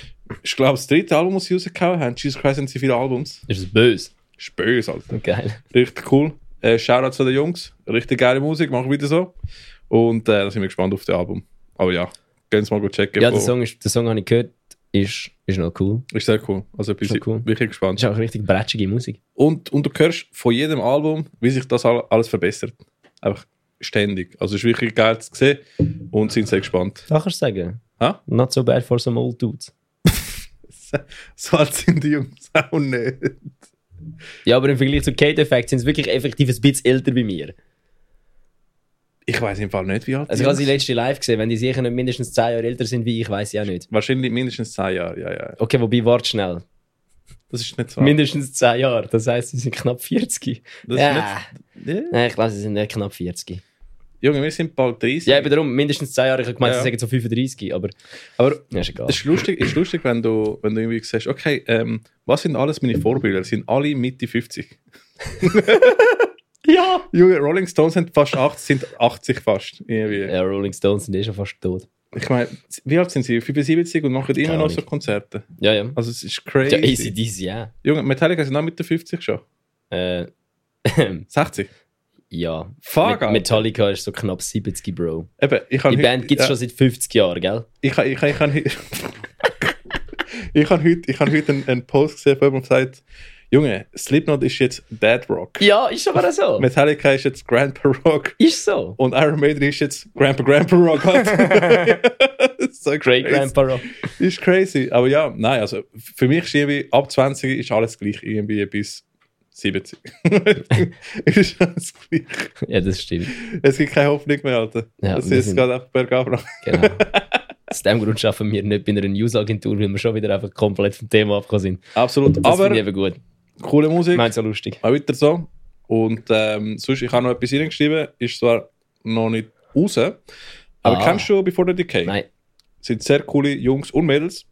Ich glaube, das dritte Album, das sie rausgehauen haben. Jesus Christ, haben sie viele Albums.
Ist das böse?
Ist böse, Alter.
Geil.
Richtig cool. Äh, Shoutout zu den Jungs. Richtig geile Musik, machen wieder so. Und äh, da sind wir gespannt auf das Album. Aber ja, gehen Sie mal go checken.
Ja, der Song, ist, der Song habe ich gehört. Ist, ist noch cool.
Ist sehr cool. Also bin ich
cool.
wirklich gespannt.
Ist auch richtig bretschige Musik.
Und, und du hörst von jedem Album, wie sich das all- alles verbessert. Einfach ständig. Also es ist wirklich geil zu sehen und sind sehr gespannt.
Da kannst du sagen.
Ha?
Not so bad for some old dudes. <laughs>
So alt sind die Jungs auch nicht.
Ja, aber im Vergleich zu Kate Effect sind sie wirklich effektiv ein bisschen älter wie mir.
Ich weiß im Fall nicht, wie alt
Also ich habe sie letzte live gesehen. Wenn die sicher nicht mindestens 10 Jahre älter sind wie ich, weiß ich auch nicht.
Wahrscheinlich mindestens 10 Jahre, ja, ja.
Okay, wobei, wart schnell.
Das ist nicht so.
Mindestens 10 Jahre. Das heisst, sie sind knapp 40.
Das ist
ja.
nicht, ja.
Nein, ich glaube, sie sind nicht knapp 40.
Junge, wir sind bald 30.
Ja, eben darum, mindestens 10 Jahre. Ich habe gemeint,
Ja.
sie sagen so 35, aber
Aber
ja, ist egal.
es ist lustig, ist lustig wenn, du, wenn du irgendwie sagst, okay, ähm, was sind alles meine Vorbilder? Sind alle Mitte 50. <laughs>
Ja!
Junge, Rolling Stones sind fast 80, sind 80 fast. Irgendwie.
Ja, Rolling Stones sind eh schon fast tot.
Ich meine, wie alt sind sie? 75 und machen immer noch so Konzerte.
Ja, ja.
Also es ist crazy.
Ja, ACDC, ja.
Junge, Metallica sind auch Mitte 50 schon.
Äh, <laughs>
60.
ja.
Fuck,
Met. Metallica ist so knapp 70, Bro.
Eben, ich
Die Band gibt es schon seit 50 Jahren, gell?
Ich habe ich, ich, <laughs> ich, ich habe heute, ich habe heute einen, einen Post gesehen, wo jemand sagt, Junge, Slipknot ist jetzt Dead Rock.
Ja, ist aber so.
Metallica ist jetzt Grandpa Rock.
Ist so.
Und Iron Maiden ist jetzt Grandpa Grandpa Rock. <laughs> <laughs> so
Great. Grandpa Rock.
Ist crazy. Aber ja, nein, also für mich ist irgendwie ab 20 ist alles gleich irgendwie bis 70. <laughs> <laughs> ist alles gleich.
Ja, das stimmt.
Es gibt keine Hoffnung mehr, Alter.
Ja,
das ist gerade einfach bergab.
Genau. <laughs> Aus dem Grund schaffen wir nicht bei einer Newsagentur, weil wir schon wieder einfach komplett vom Thema abgekommen sind.
Absolut.
Das
Aber
ich eben gut.
coole Musik.
Ich meine so lustig.
Auch weiter so. Und ähm, sonst, ich habe noch etwas reingeschrieben, ist zwar noch nicht raus, aber
Ah.
kennst du Before the Decay?
Nein.
Sind sehr coole Jungs und Mädels.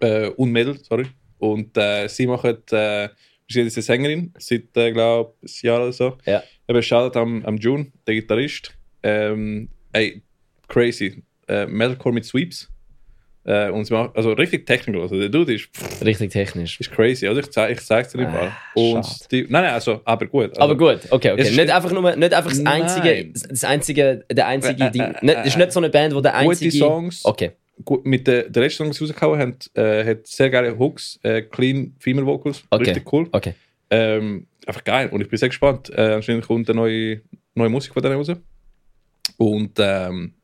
Äh, und Mädels, sorry. Und äh, sie machen, äh, sie ist eine Sängerin, seit, äh, glaube ein Jahr oder so.
Ja.
Eben, Shoutout am, am June, der Gitarrist. Ähm, ey, crazy. Äh, Metalcore mit Sweeps. Äh, und macht, also richtig technical. Also der Dude ist, pff,
Richtig technisch.
ist crazy. Also ich, zeig, ich zeig's dir im
Ah.
Und die, nein, nein, also, aber gut. Also,
Aber gut, okay, okay. Nicht einfach nur, nicht einfach das
Nein.
einzige, das einzige, der einzige
Äh, äh,
Ding.
äh,
Nicht, das ist nicht so eine Band, wo der
Gute
einzige.
Songs.
Okay.
Gut, mit der, der letzten Song, die sie rausgehauen haben, äh, hat sehr geile Hooks, äh, clean Female Vocals,
Okay.
richtig cool.
Okay.
Ähm, einfach geil und ich bin sehr gespannt. Äh, anscheinend kommt eine neue, neue Musik von denen raus. Und ähm,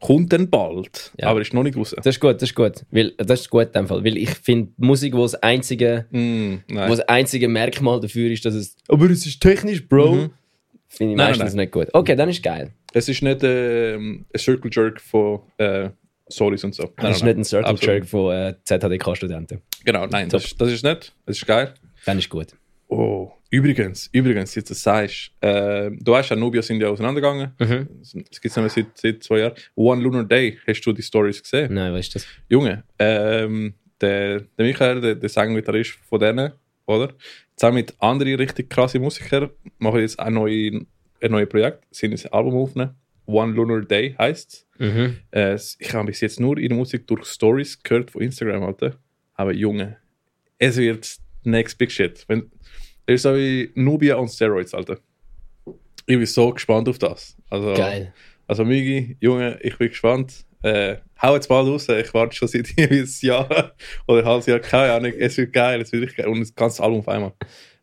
kommt dann bald,
Ja.
aber ist noch nicht raus.
Das ist gut, das ist gut. Weil, das ist gut in dem Fall. Weil ich finde, Musik, wo das einzige,
Mm,
wo das einzige Merkmal dafür ist, dass es. Aber es ist technisch, Bro.
Mhm.
Finde ich
Nein,
meistens
nein,
nicht gut. Okay, dann ist geil.
Es ist nicht ähm, ein Circle Jerk von äh, Solis und so.
Das ist nicht ein Circle. Jerk von äh, ZHDK-Studenten.
Genau, nein,
Top.
das, das ist nicht. Es ist geil.
Dann ist gut.
Oh, übrigens, übrigens, jetzt das sagst, äh, du weißt, Nubia sind ja auseinandergegangen.
Mhm.
Es gibt es seit, seit zwei Jahren. One Lunar Day, hast du die Stories gesehen?
Nein, weißt du das?
Junge, ähm, der, der Michael, der, der Sänger-Gitarrist von denen, oder? Zusammen mit anderen richtig krasse Musikern machen jetzt ein, neue, ein neues Projekt, sind ein Album aufnehmen. One Lunar Day heisst
Mhm.
äh, Ich habe bis jetzt nur ihre Musik durch Stories gehört von Instagram, Alter. Aber Junge, es wird next big shit. Wenn, das ist so wie Nubia on Steroids, Alter. Ich bin so gespannt auf das. Also,
Geil.
Also Migi, Junge, ich bin gespannt. Äh, hau jetzt bald raus. Ich warte schon seit <laughs> ein Jahr oder ein halbes Jahr. Keine Ahnung. Es wird geil. Es wird richtig geil. Und das ganze Album auf einmal.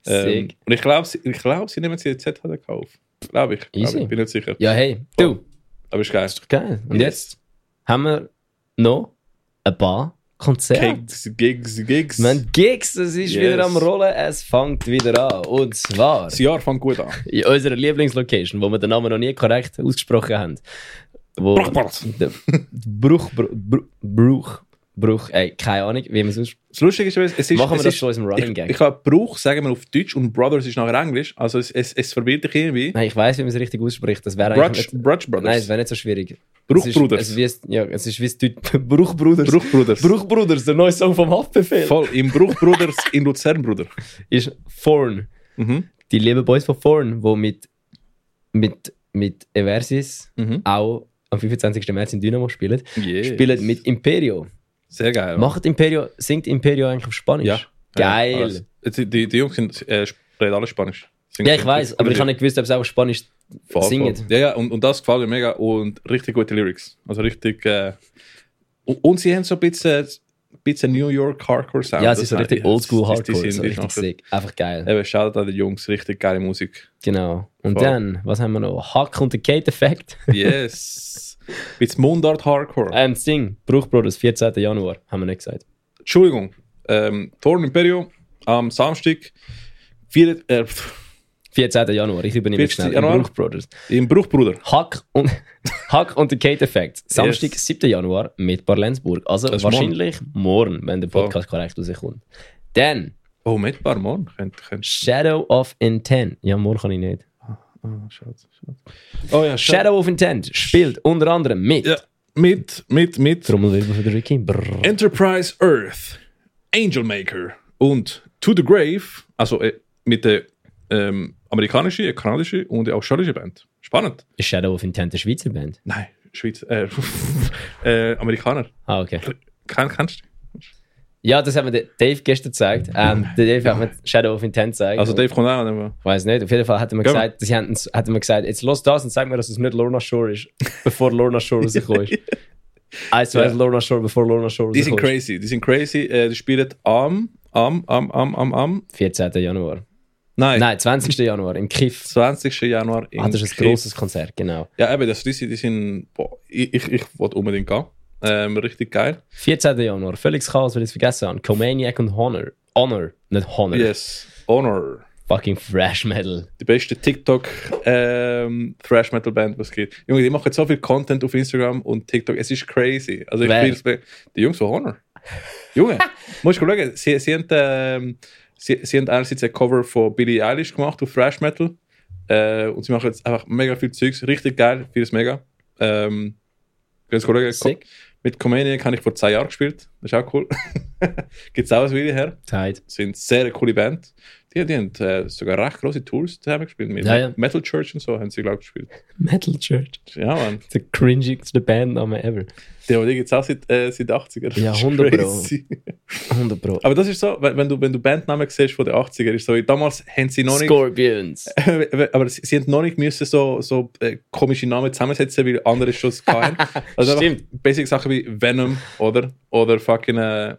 Ähm, und ich glaube, ich glaub, sie nehmen sie jetzt ZHD auf. Glaube ich. Glaub
Easy.
ich. Bin nicht sicher.
Ja, hey, du.
Aber ist geil.
Geil. Und jetzt haben wir noch ein paar Konzerte.
Gigs, Gigs, Gigs.
Haben Gigs, es ist
Yes.
wieder am Rollen, es fängt wieder an. Und zwar
Das Jahr fängt gut an. <laughs>
in unserer Lieblingslocation, wo wir den Namen noch nie korrekt ausgesprochen haben.
Bruchbart. <laughs>
Bruch, Bruch, Bruch, Bruch, ey, keine Ahnung, wie man es ausspricht.
Das Lustige ist, es ist.
Machen wir
es
das
ist,
zu unserem Running
ich,
Gag?
ich habe Bruch, sagen wir auf Deutsch und Brothers ist nachher Englisch. Also es, es, es verwirrt dich irgendwie.
Nein, ich weiß, wie man es richtig ausspricht. Das wäre
Brutch Brothers.
Nein, es wäre nicht so schwierig.
Bruchbruders.
Es ist, es ist, wie es, ja, es ist wie es Deut- <laughs> Bruchbruders.
Bruchbruders.
Bruchbruders, der neue Song vom Haftbefehl.
Voll. Im Bruchbruders in Luzern, Bruder.
Ist Thorn.
Mhm.
Die lieben Boys von Thorn, die mit, mit, mit Eversis
Mhm.
auch am 25. März in Dynamo spielen,
Yes.
spielen mit Imperio.
Sehr geil.
Macht Imperio, singt Imperio eigentlich auf Spanisch?
Ja.
Geil.
Ja, die, die, die Jungs sind, äh, reden alle Spanisch. Singen
Ja, ich weiß, aber ich habe nicht gewusst, ob sie auch Spanisch
Voll,
singen.
voll. Ja, ja, und, und das gefällt mir mega und richtig gute Lyrics. Also richtig. Äh, und, und sie haben so ein bisschen, ein bisschen New York Hardcore Sound.
Ja, es ist so richtig oldschool
die- die
Hardcore,
sind-
so
die
richtig sick. Einfach geil.
Eben, schaut an die Jungs, richtig geile Musik.
Genau. Und
Voll.
dann, was haben wir noch? Hack und der Kate Effect.
Yes. <laughs> Mit Mundart Hardcore.
Ähm, Sing, Bruchbrothers, 14. Januar, haben wir nicht gesagt.
Entschuldigung. Ähm, Thorn Imperio am Samstag. Vier, äh,
14. Januar, ich übernehme
14.
schnell.
Januar?
Bruchbrothers.
Im Bruchbruder.
Hack und, <laughs> Hack und der Kate Effect. Samstag,
Yes.
7. Januar mit Barlensburg. Also
Das
wahrscheinlich morgen. wenn der. Podcast korrekt rauskommt. Dann
Oh, mit Barmon. Könnt, könnt.
Shadow of Intent. Ja, morgen kann ich nicht.
Ah, schade. Oh ja,
Shadow of Intent spielt unter anderem mit.
Ja, mit, mit, mit.
Trommelwirbel für den Ricky. Brrr.
Enterprise Earth, Angel Maker und To the Grave, also äh, mit der ähm, amerikanischen, äh, kanadischen und der australischen Band. Spannend.
Ist Shadow of Intent eine Schweizer Band?
Nein, Schweiz, äh, äh, Amerikaner.
Ah, okay.
Kenn, kennst du?
Ja, das hat mir Dave gestern gezeigt. Ähm, der Dave hat mir Shadow of Intent gezeigt.
Also Dave kommt auch. aber-
Ich weiß nicht, auf jeden Fall hat er mir
Gehen
gesagt, sie haben, hat er mir gesagt, jetzt los das und sag mir, dass es nicht Lorna Shore ist, bevor Lorna Shore rausgekommen ist. <laughs> Zu
Ja.
Lorna Shore, bevor Lorna Shore
Die sind crazy, die sind crazy. Äh, die spielen am, am, am, am, am, am,
14. Januar.
nein,
Nein, 20. Januar im Kiff.
20. Januar in
Ah, das ist ein grosses Konzert, genau.
Ja, eben, das, die, die sind, boah, ich, ich, ich wollte unbedingt gehen. Ähm, richtig geil.
14. Januar, völliges Chaos, weil ich es vergessen habe. Comaniac und Honor. Honor, nicht Honor.
Yes, Honor.
Fucking Thrash Metal.
die beste TikTok ähm, Thrash Metal Band, was gibt. Junge, die machen so viel Content auf Instagram und TikTok. Es ist crazy. Also ich
Wer?
bei- die Jungs von Honor. Junge, <laughs> musst du schauen. Sie, sie, haben, ähm, sie, sie haben einerseits ein Cover von Billie Eilish gemacht auf Thrash Metal äh, und sie machen jetzt einfach mega viel Zeugs. Richtig geil, vieles mega. Ähm, ganz schauen. Mit Comaniac habe ich vor zwei Jahren gespielt. Das ist auch cool. <laughs> Gibt es auch ein Video her
Tight.
sind sehr coole Band. Die, die haben äh, sogar recht große Tours zusammen gespielt. Mit
Ja, ja.
Metal Church und so haben sie, glaube ich, gespielt.
Metal Church.
Ja, Mann.
Der cringigste Bandname ever.
Die, die gibt es auch seit, äh, seit 80er.
Ja,
Das ist
100 Pro.
crazy.
100 Pro.
Aber das ist so, wenn, wenn, du, wenn du Bandnamen siehst von den 80er, ist so, damals haben sie noch nicht,
Scorpions. <laughs>
aber sie, sie haben noch nicht müssen so, so äh, komische Namen zusammensetzen, weil andere schon hatten. <laughs> Also
Stimmt.
Basic Sachen wie Venom, oder? Oder fucking, äh,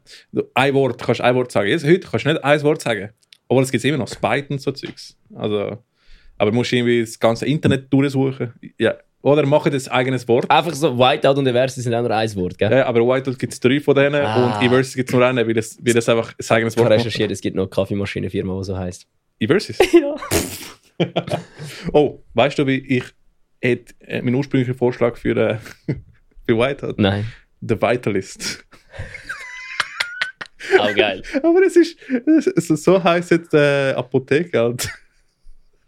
ein Wort, kannst ein Wort sagen. Jetzt, heute kannst du nicht ein Wort sagen. Obwohl es gibt immer noch Spite und so Zeugs. Also, aber du musst irgendwie das ganze Internet durchsuchen. Ja. Oder machen das eigenes Wort.
Einfach so, Whiteout und Eversi sind auch nur ein Wort, gell?
Ja, aber Whiteout gibt es drei von denen
Ah.
und Eversis gibt es nur einen, weil das, weil das einfach ein eigenes
Ich habe
Wort macht.
recherchiert, es gibt noch eine Kaffeemaschinenfirma, die so heisst.
Eversis? <laughs>
Ja. <laughs>
Oh, weißt du, wie ich hätte äh, meinen ursprünglichen Vorschlag für, äh, <laughs> für Whiteout?
Nein.
The Vitalist. <laughs>
Auch geil.
Aber es ist, es ist so heißt jetzt äh, Apotheke halt.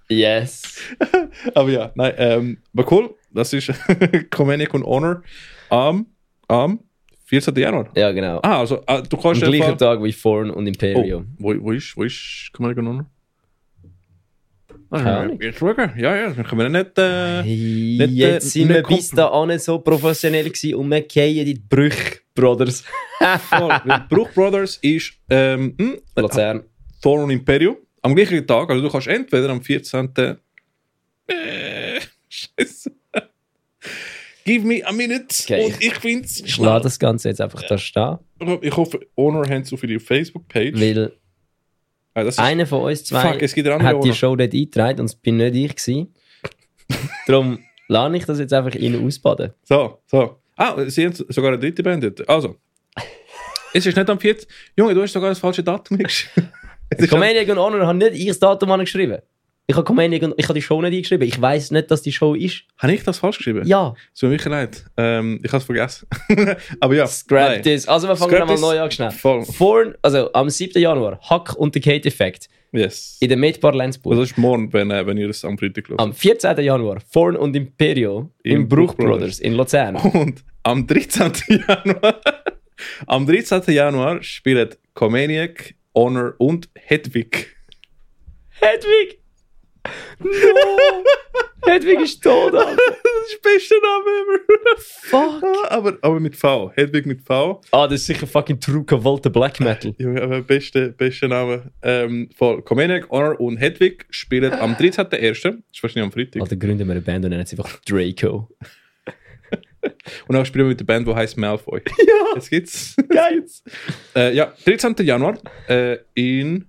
Yes. <laughs>
Aber ja, nein, ähm, aber cool. Das ist <laughs> Comenic und Honor am, am 14. Januar.
Ja, genau.
Ah, also ah, du
Am
kannst
gleichen
einfach...
Tag wie Thorn und
Oh,
Imperium.
wo, wo ist, wo ist Comenic und Honor?
Keine Ahnung.
Ich schaue. Ja, ja, dann können wir nicht... Äh,
Hey,
nicht, äh,
jetzt sind wir bis dahin so professionell gewesen und wir in die Brüche, Brothers. <laughs>
Bruch Brothers ist ähm, hm,
Luzern.
Thorn und Imperium am gleichen Tag. Also du kannst entweder am 14. Äh, Scheiße. <laughs> Give me a minute.
Okay,
Und ich find's
Ich lade das Ganze jetzt einfach da stehen,
Ich hoffe, Honor haben so für die Facebook-Page.
weil
Ah, das ist,
einer von uns zwei
Fuck,
hat die. Show dort eingetragen und es bin nicht ich gewesen. <laughs> Darum lade ich das jetzt einfach in ausbaden.
So, so. Ah, sie haben sogar eine dritte Band dort. Also. Es ist nicht am 40. Junge, du hast sogar das falsche Datum <laughs> geschrieben.
Comedian und Honor haben nicht ich das Datum angeschrieben. Ich habe Comedian und ich habe die Show nicht eingeschrieben. Ich weiß nicht, dass die Show ist.
Habe ich das falsch geschrieben?
Ja,
Es tut mir wirklich leid. Ähm, ich habe es vergessen. <laughs> Aber ja.
scrap this. Also wir fangen nochmal neu an schnell.
Voll.
Vor, also am 7. Januar, Hack und der Kate Effect
Yes.
in der Medbar Lenzburg.
Also das ist morgen, wenn, äh, wenn ihr es am Freitag hört.
Am 14. Januar, Forn und Imperio im,
Im
Bruch
Bruch
Brothers in Luzern.
Und am 13. <laughs> Januar, am 13. Januar spielen Comaniac, Honor und Hedwig.
Hedwig! No! Hedwig ist tot, Alter.
Das ist der beste Name ever.
Fuck!
aber, aber mit V. Hedwig mit V.
Ah, das ist sicher fucking True Cavolte Black Metal.
Junge, aber beste, beste Name. Ähm, von Comaniac, Honor und Hedwig spielen am 13.01. Das ist wahrscheinlich am Freitag.
Alter, gründen wir eine Band und nennen sie einfach Draco. <laughs>
Und dann spielen wir mit der Band, die heißt Malfoy. <laughs> Ja. Jetzt geht's.
Geil!
Äh, ja, 13. Januar äh, in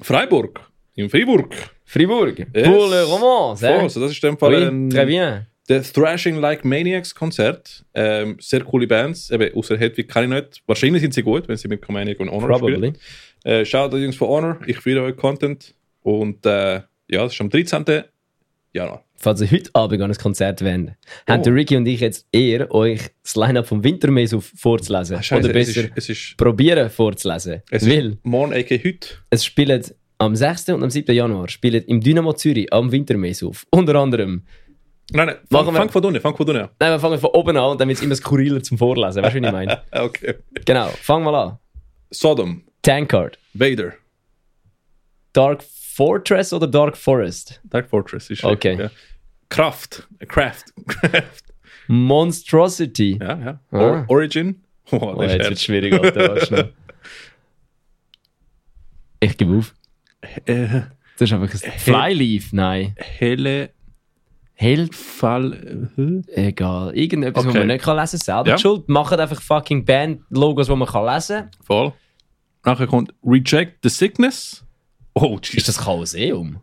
Freiburg. In Freiburg.
Fribourg.
Yes.
Pour le romance,
Voll, also das ist in dem Fall
Oui,
ein,
très bien.
der Thrashing Like Maniacs Konzert. Ähm, sehr coole Bands. Eben, außer Hedwig kann ich nicht. Wahrscheinlich sind sie gut, wenn sie mit Comaniac und Honor
Probably.
spielen. Äh, schaut Jungs von Honor. Ich feiere euch Content. Und äh, ja, das ist am 13. Januar.
Falls ihr heute Abend an ein Konzert wollt, haben
Oh.
der Ricky und ich jetzt eher euch das Line-Up vom Wintermess auf vorzulesen.
Ah, Scheiße,
Oder
es
besser
ist, es ist,
probieren vorzulesen.
es
Weil
ist morgen, aka heute.
es spielen am 6. und am 7. Januar spielen im Dynamo Zürich am Wintermess auf. Unter anderem.
Nein, nein, fang,
wir-
fang von unten, fang von unten an.
Nein, wir fangen von oben an und dann wird es immer skurriler zum Vorlesen. Weißt du, was ich meine?
Ah, <laughs> Okay.
Genau, fang mal an.
Sodom,
Tankard.
Vader,
Dark Fortress oder Dark Forest?
Dark Fortress ist
Okay.
Ja. Kraft, Craft, <laughs> Craft.
Monstrosity.
Ja, ja.
Ah.
Or Origin. Oh,
Oh,
das
jetzt
ist
wird schwierig, Alter. <laughs> Ich gebe auf.
Äh,
Das ist einfach ein Flyleaf. Nein.
helle
Held.
Fall.
Egal. Irgendetwas, was
Okay.
man nicht kann lesen kann. Selber
Ja.
die schuld. Macht einfach fucking Band-Logos, die man kann lesen kann.
Voll. Nachher kommt Reject the Sickness. Oh,
Ist
Jesus.
das Chaoseum?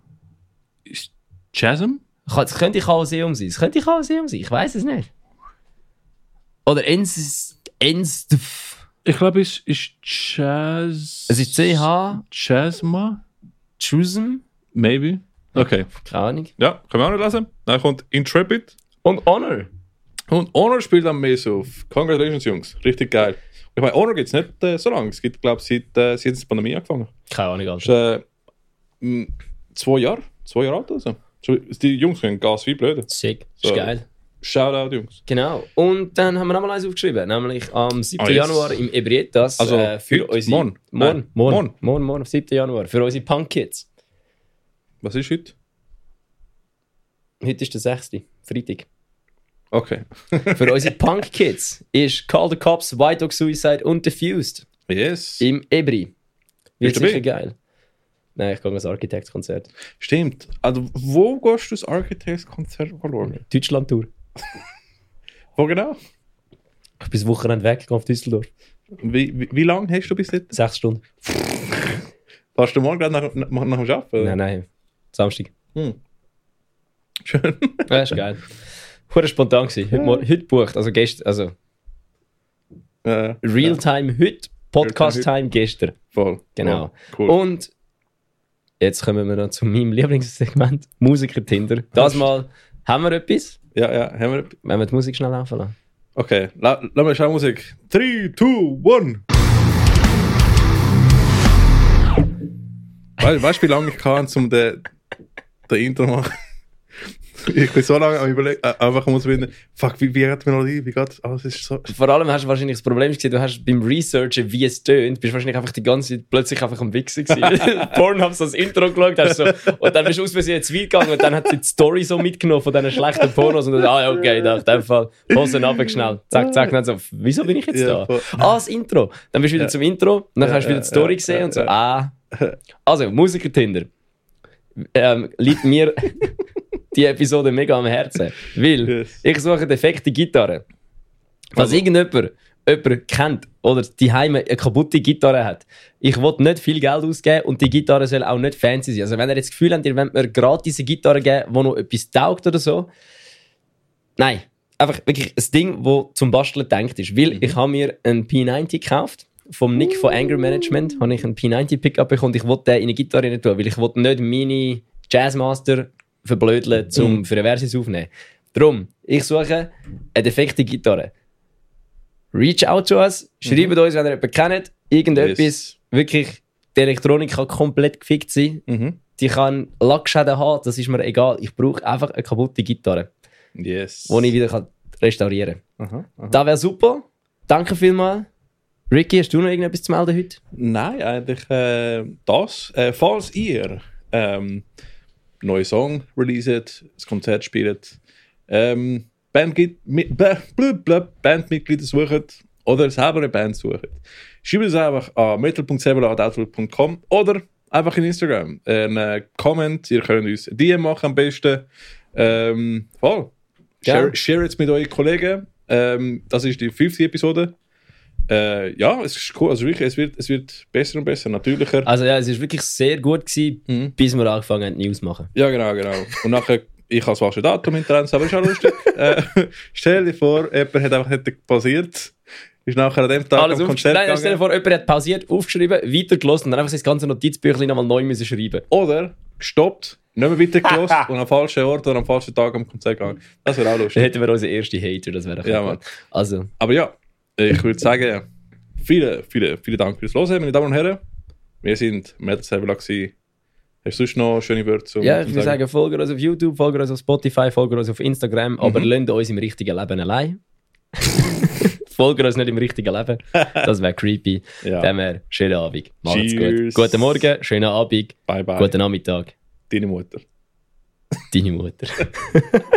Ist Chasm?
Es könnte Chaoseum sein. Es könnte Chaoseum sein. Ich weiß es nicht. Oder Ens... Ens...
Ich glaube, es ist Chas.
Es ist CH.
Chasma?
Chusm.
Maybe. Okay.
Keine Ahnung.
Ja, können wir auch nicht lesen. Dann kommt Intrepid.
Und Honor.
Und Honor spielt am auf. Congratulations, Jungs. Richtig geil. Ich meine, Honor gibt es nicht äh, so lange. Es gibt, glaube ich, seit, äh, seit der Pandemie angefangen.
Keine Ahnung, Alter.
ist äh, zwei Jahre. Zwei Jahre alt also. So, Die Jungs können Gas wie blöde.
Sick. Ist
So.
geil.
Shoutout, Jungs.
Genau. Und dann haben wir nochmal eins aufgeschrieben, nämlich am 7.
Ah, yes.
Januar im Ebrietas
Also,
äh, für
heute?
unsere...
Morgen?
Morgen. Morgen.
Morgen.
Morgen, morgen, am 7. Januar. Für unsere Punk-Kids.
Was ist heute?
Heute ist der 6. Freitag.
Okay. <laughs>
Für unsere Punk-Kids ist Call the Cops, White Dog Suicide und Diffused
Yes.
im Ebri. Wird sicher
dabei?
geil. Nein, ich gehe ans Architects-Konzert.
Stimmt. Also, wo gehst du das Architects-Konzert verloren?
Deutschland-Tour. <laughs>
Wo genau?
Ich bin das Wochenende weg, gehe auf Düsseldorf.
Wie, wie, wie lange hast du bis jetzt?
Sechs Stunden. <laughs>
Warst du morgen gerade nach, nach, nach dem Arbeiten?
Nein, nein. Samstag.
Hm. Schön.
Ja, ist geil. Hure spontan gewesen. Heute, mor- heute bucht, also gestern, also
äh,
Realtime heute, Podcast-Time gestern.
voll.
Genau.
Voll. Cool.
Und jetzt kommen wir noch zu meinem Lieblingssegment, Musiker-Tinder. Das mal haben wir etwas,
ja, ja, haben wir.
wenn wir die Musik schnell laufen lassen.
Okay, la, lass mal schauen, Musik. 3, 2, 1. Weißt du, wie lange ich kann, um den, den Intro machen? Ich bin so lange am überlegen, äh, einfach muss finden, fuck, wie, wie hat Melodie, wie geht alles ist so.
Vor allem hast du wahrscheinlich das Problem gesehen, du hast beim Researchen, wie es tönt, bist wahrscheinlich einfach die ganze Zeit plötzlich einfach am Wichsen gewesen. <laughs> Pornhub so das Intro geschaut, hast so, und dann bist du aus Versehen ins Tweet gegangen und dann hat sie die Story so mitgenommen von diesen schlechten Pornos und dann, ah ja, okay, da, in dem Fall, Hosen schnell, zack, zack, dann so, wieso bin ich jetzt da? Ah, das Intro. Dann bist du wieder
Ja.
zum Intro, und dann hast du wieder die Story gesehen und so, ah. Also, Musiker-Tinder. Ähm, liegt mir, <laughs> die Episode mega am Herzen. Weil
Yes.
ich suche defekte Gitarre. Falls
Also.
irgendjemand jemand kennt oder die Heime eine kaputte Gitarre hat, ich will nicht viel Geld ausgeben und die Gitarre soll auch nicht fancy sein. Also wenn ihr jetzt das Gefühl habt, ihr wollt mir gratis eine Gitarre geben, die noch etwas taugt oder so, nein. Einfach wirklich ein Ding, das zum Basteln gedacht ist. Weil ich habe mir einen P90 gekauft. Vom Nick von Anger Management habe ich einen P90 Pickup bekommen und ich wollte den in eine Gitarre rein tun, weil ich wollte nicht meine Jazzmaster verblödeln, um für eine Versus aufzunehmen. Darum, ich suche eine defekte Gitarre. Reach out to us, schreibt uns, wenn ihr jemanden kennt, irgendetwas,
Yes.
wirklich, die Elektronik kann komplett gefickt sein,
Mhm.
die kann Lackschäden haben, das ist mir egal. Ich brauche einfach eine kaputte Gitarre,
Yes.
die ich wieder kann restaurieren
Aha, aha.
kann. Das wäre super. Danke vielmals. Ricky, hast du noch irgendetwas zu melden heute?
Nein, eigentlich äh, das. Äh, falls ihr ähm, neuen Song releaset, das Konzert spielt, ähm, Bandgit- Bandmitglieder sucht oder selber eine Band sucht, schreibt es einfach an metal.7.outlook.com oder einfach in Instagram. Ein äh, Comment, ihr könnt uns ein DM machen am besten. Ähm, voll.
Ja.
Share, share es mit euren Kollegen. Ähm, das ist die fünfte Episode. Äh, ja, es ist cool. Also wirklich, es wird, es wird besser und besser, natürlicher.
Also ja, es war wirklich sehr gut, gewesen,
Mhm.
bis wir angefangen haben, News zu machen.
Ja, genau, genau. Und nachher, ich habe das falsche Datum in aber ist auch lustig. <laughs> äh, stell dir vor, jemand hat einfach nicht pausiert, ist nachher an dem Tag
Alles
am Konzert
nein, stell dir vor, jemand hat pausiert, aufgeschrieben, weitergelassen und dann einfach sein ganzes Notizbüchlein nochmal neu müssen schreiben.
Oder gestoppt, nicht mehr weitergelassen <laughs> und am falschen Ort oder am falschen Tag am Konzert gegangen. Das wäre auch
Dann
lustig.
hätten wir unseren ersten Hater, das wäre
Ja. Mann.
Also,
Aber ja, ich würde sagen, vielen, vielen, vielen Dank fürs Hören, meine Damen und Herren. Wir sind Metal gewesen. Hast du sonst noch schöne Wörter zum
ja, ich würde sagen, folgt uns auf YouTube, folgt uns auf Spotify, folgt uns auf Instagram,
Mhm.
aber lasst uns im richtigen Leben allein. <laughs> folgt uns nicht im richtigen Leben. Das wäre creepy.
Ja.
Dann wäre schönen Abend. Macht's
Cheers.
gut. Guten Morgen, schönen Abend,
Bye bye.
guten Nachmittag.
Deine Mutter.
Deine Mutter. <laughs>